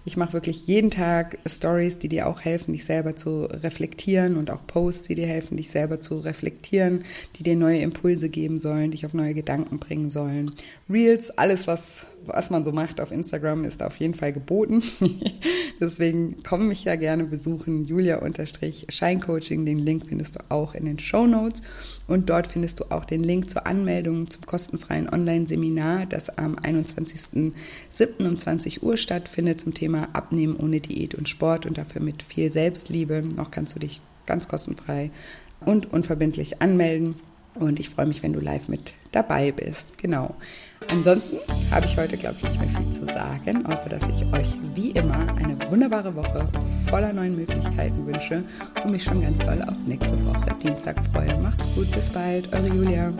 Ich mache wirklich jeden Tag Stories, die dir auch helfen, dich selber zu reflektieren und auch Posts, die dir helfen, dich selber zu reflektieren, die dir neue Impulse geben sollen, dich auf neue Gedanken bringen sollen. Reels, alles, was, was man so macht auf Instagram, ist auf jeden Fall geboten. Deswegen komm mich da gerne besuchen. Julia-Scheincoaching. Den Link findest du auch in den Show Notes. Und dort findest du auch den Link zur Anmeldung zum kostenfreien Online-Seminar, das am 21.07. um 20 Uhr stattfindet zum Thema Abnehmen ohne Diät und Sport und dafür mit viel Selbstliebe. Noch kannst du dich ganz kostenfrei und unverbindlich anmelden. Und ich freue mich, wenn du live mit dabei bist. Genau. Ansonsten habe ich heute, glaube ich, nicht mehr viel zu sagen, außer dass ich euch wie immer eine wunderbare Woche voller neuen Möglichkeiten wünsche und mich schon ganz doll auf nächste Woche Dienstag freue. Macht's gut, bis bald, eure Julia.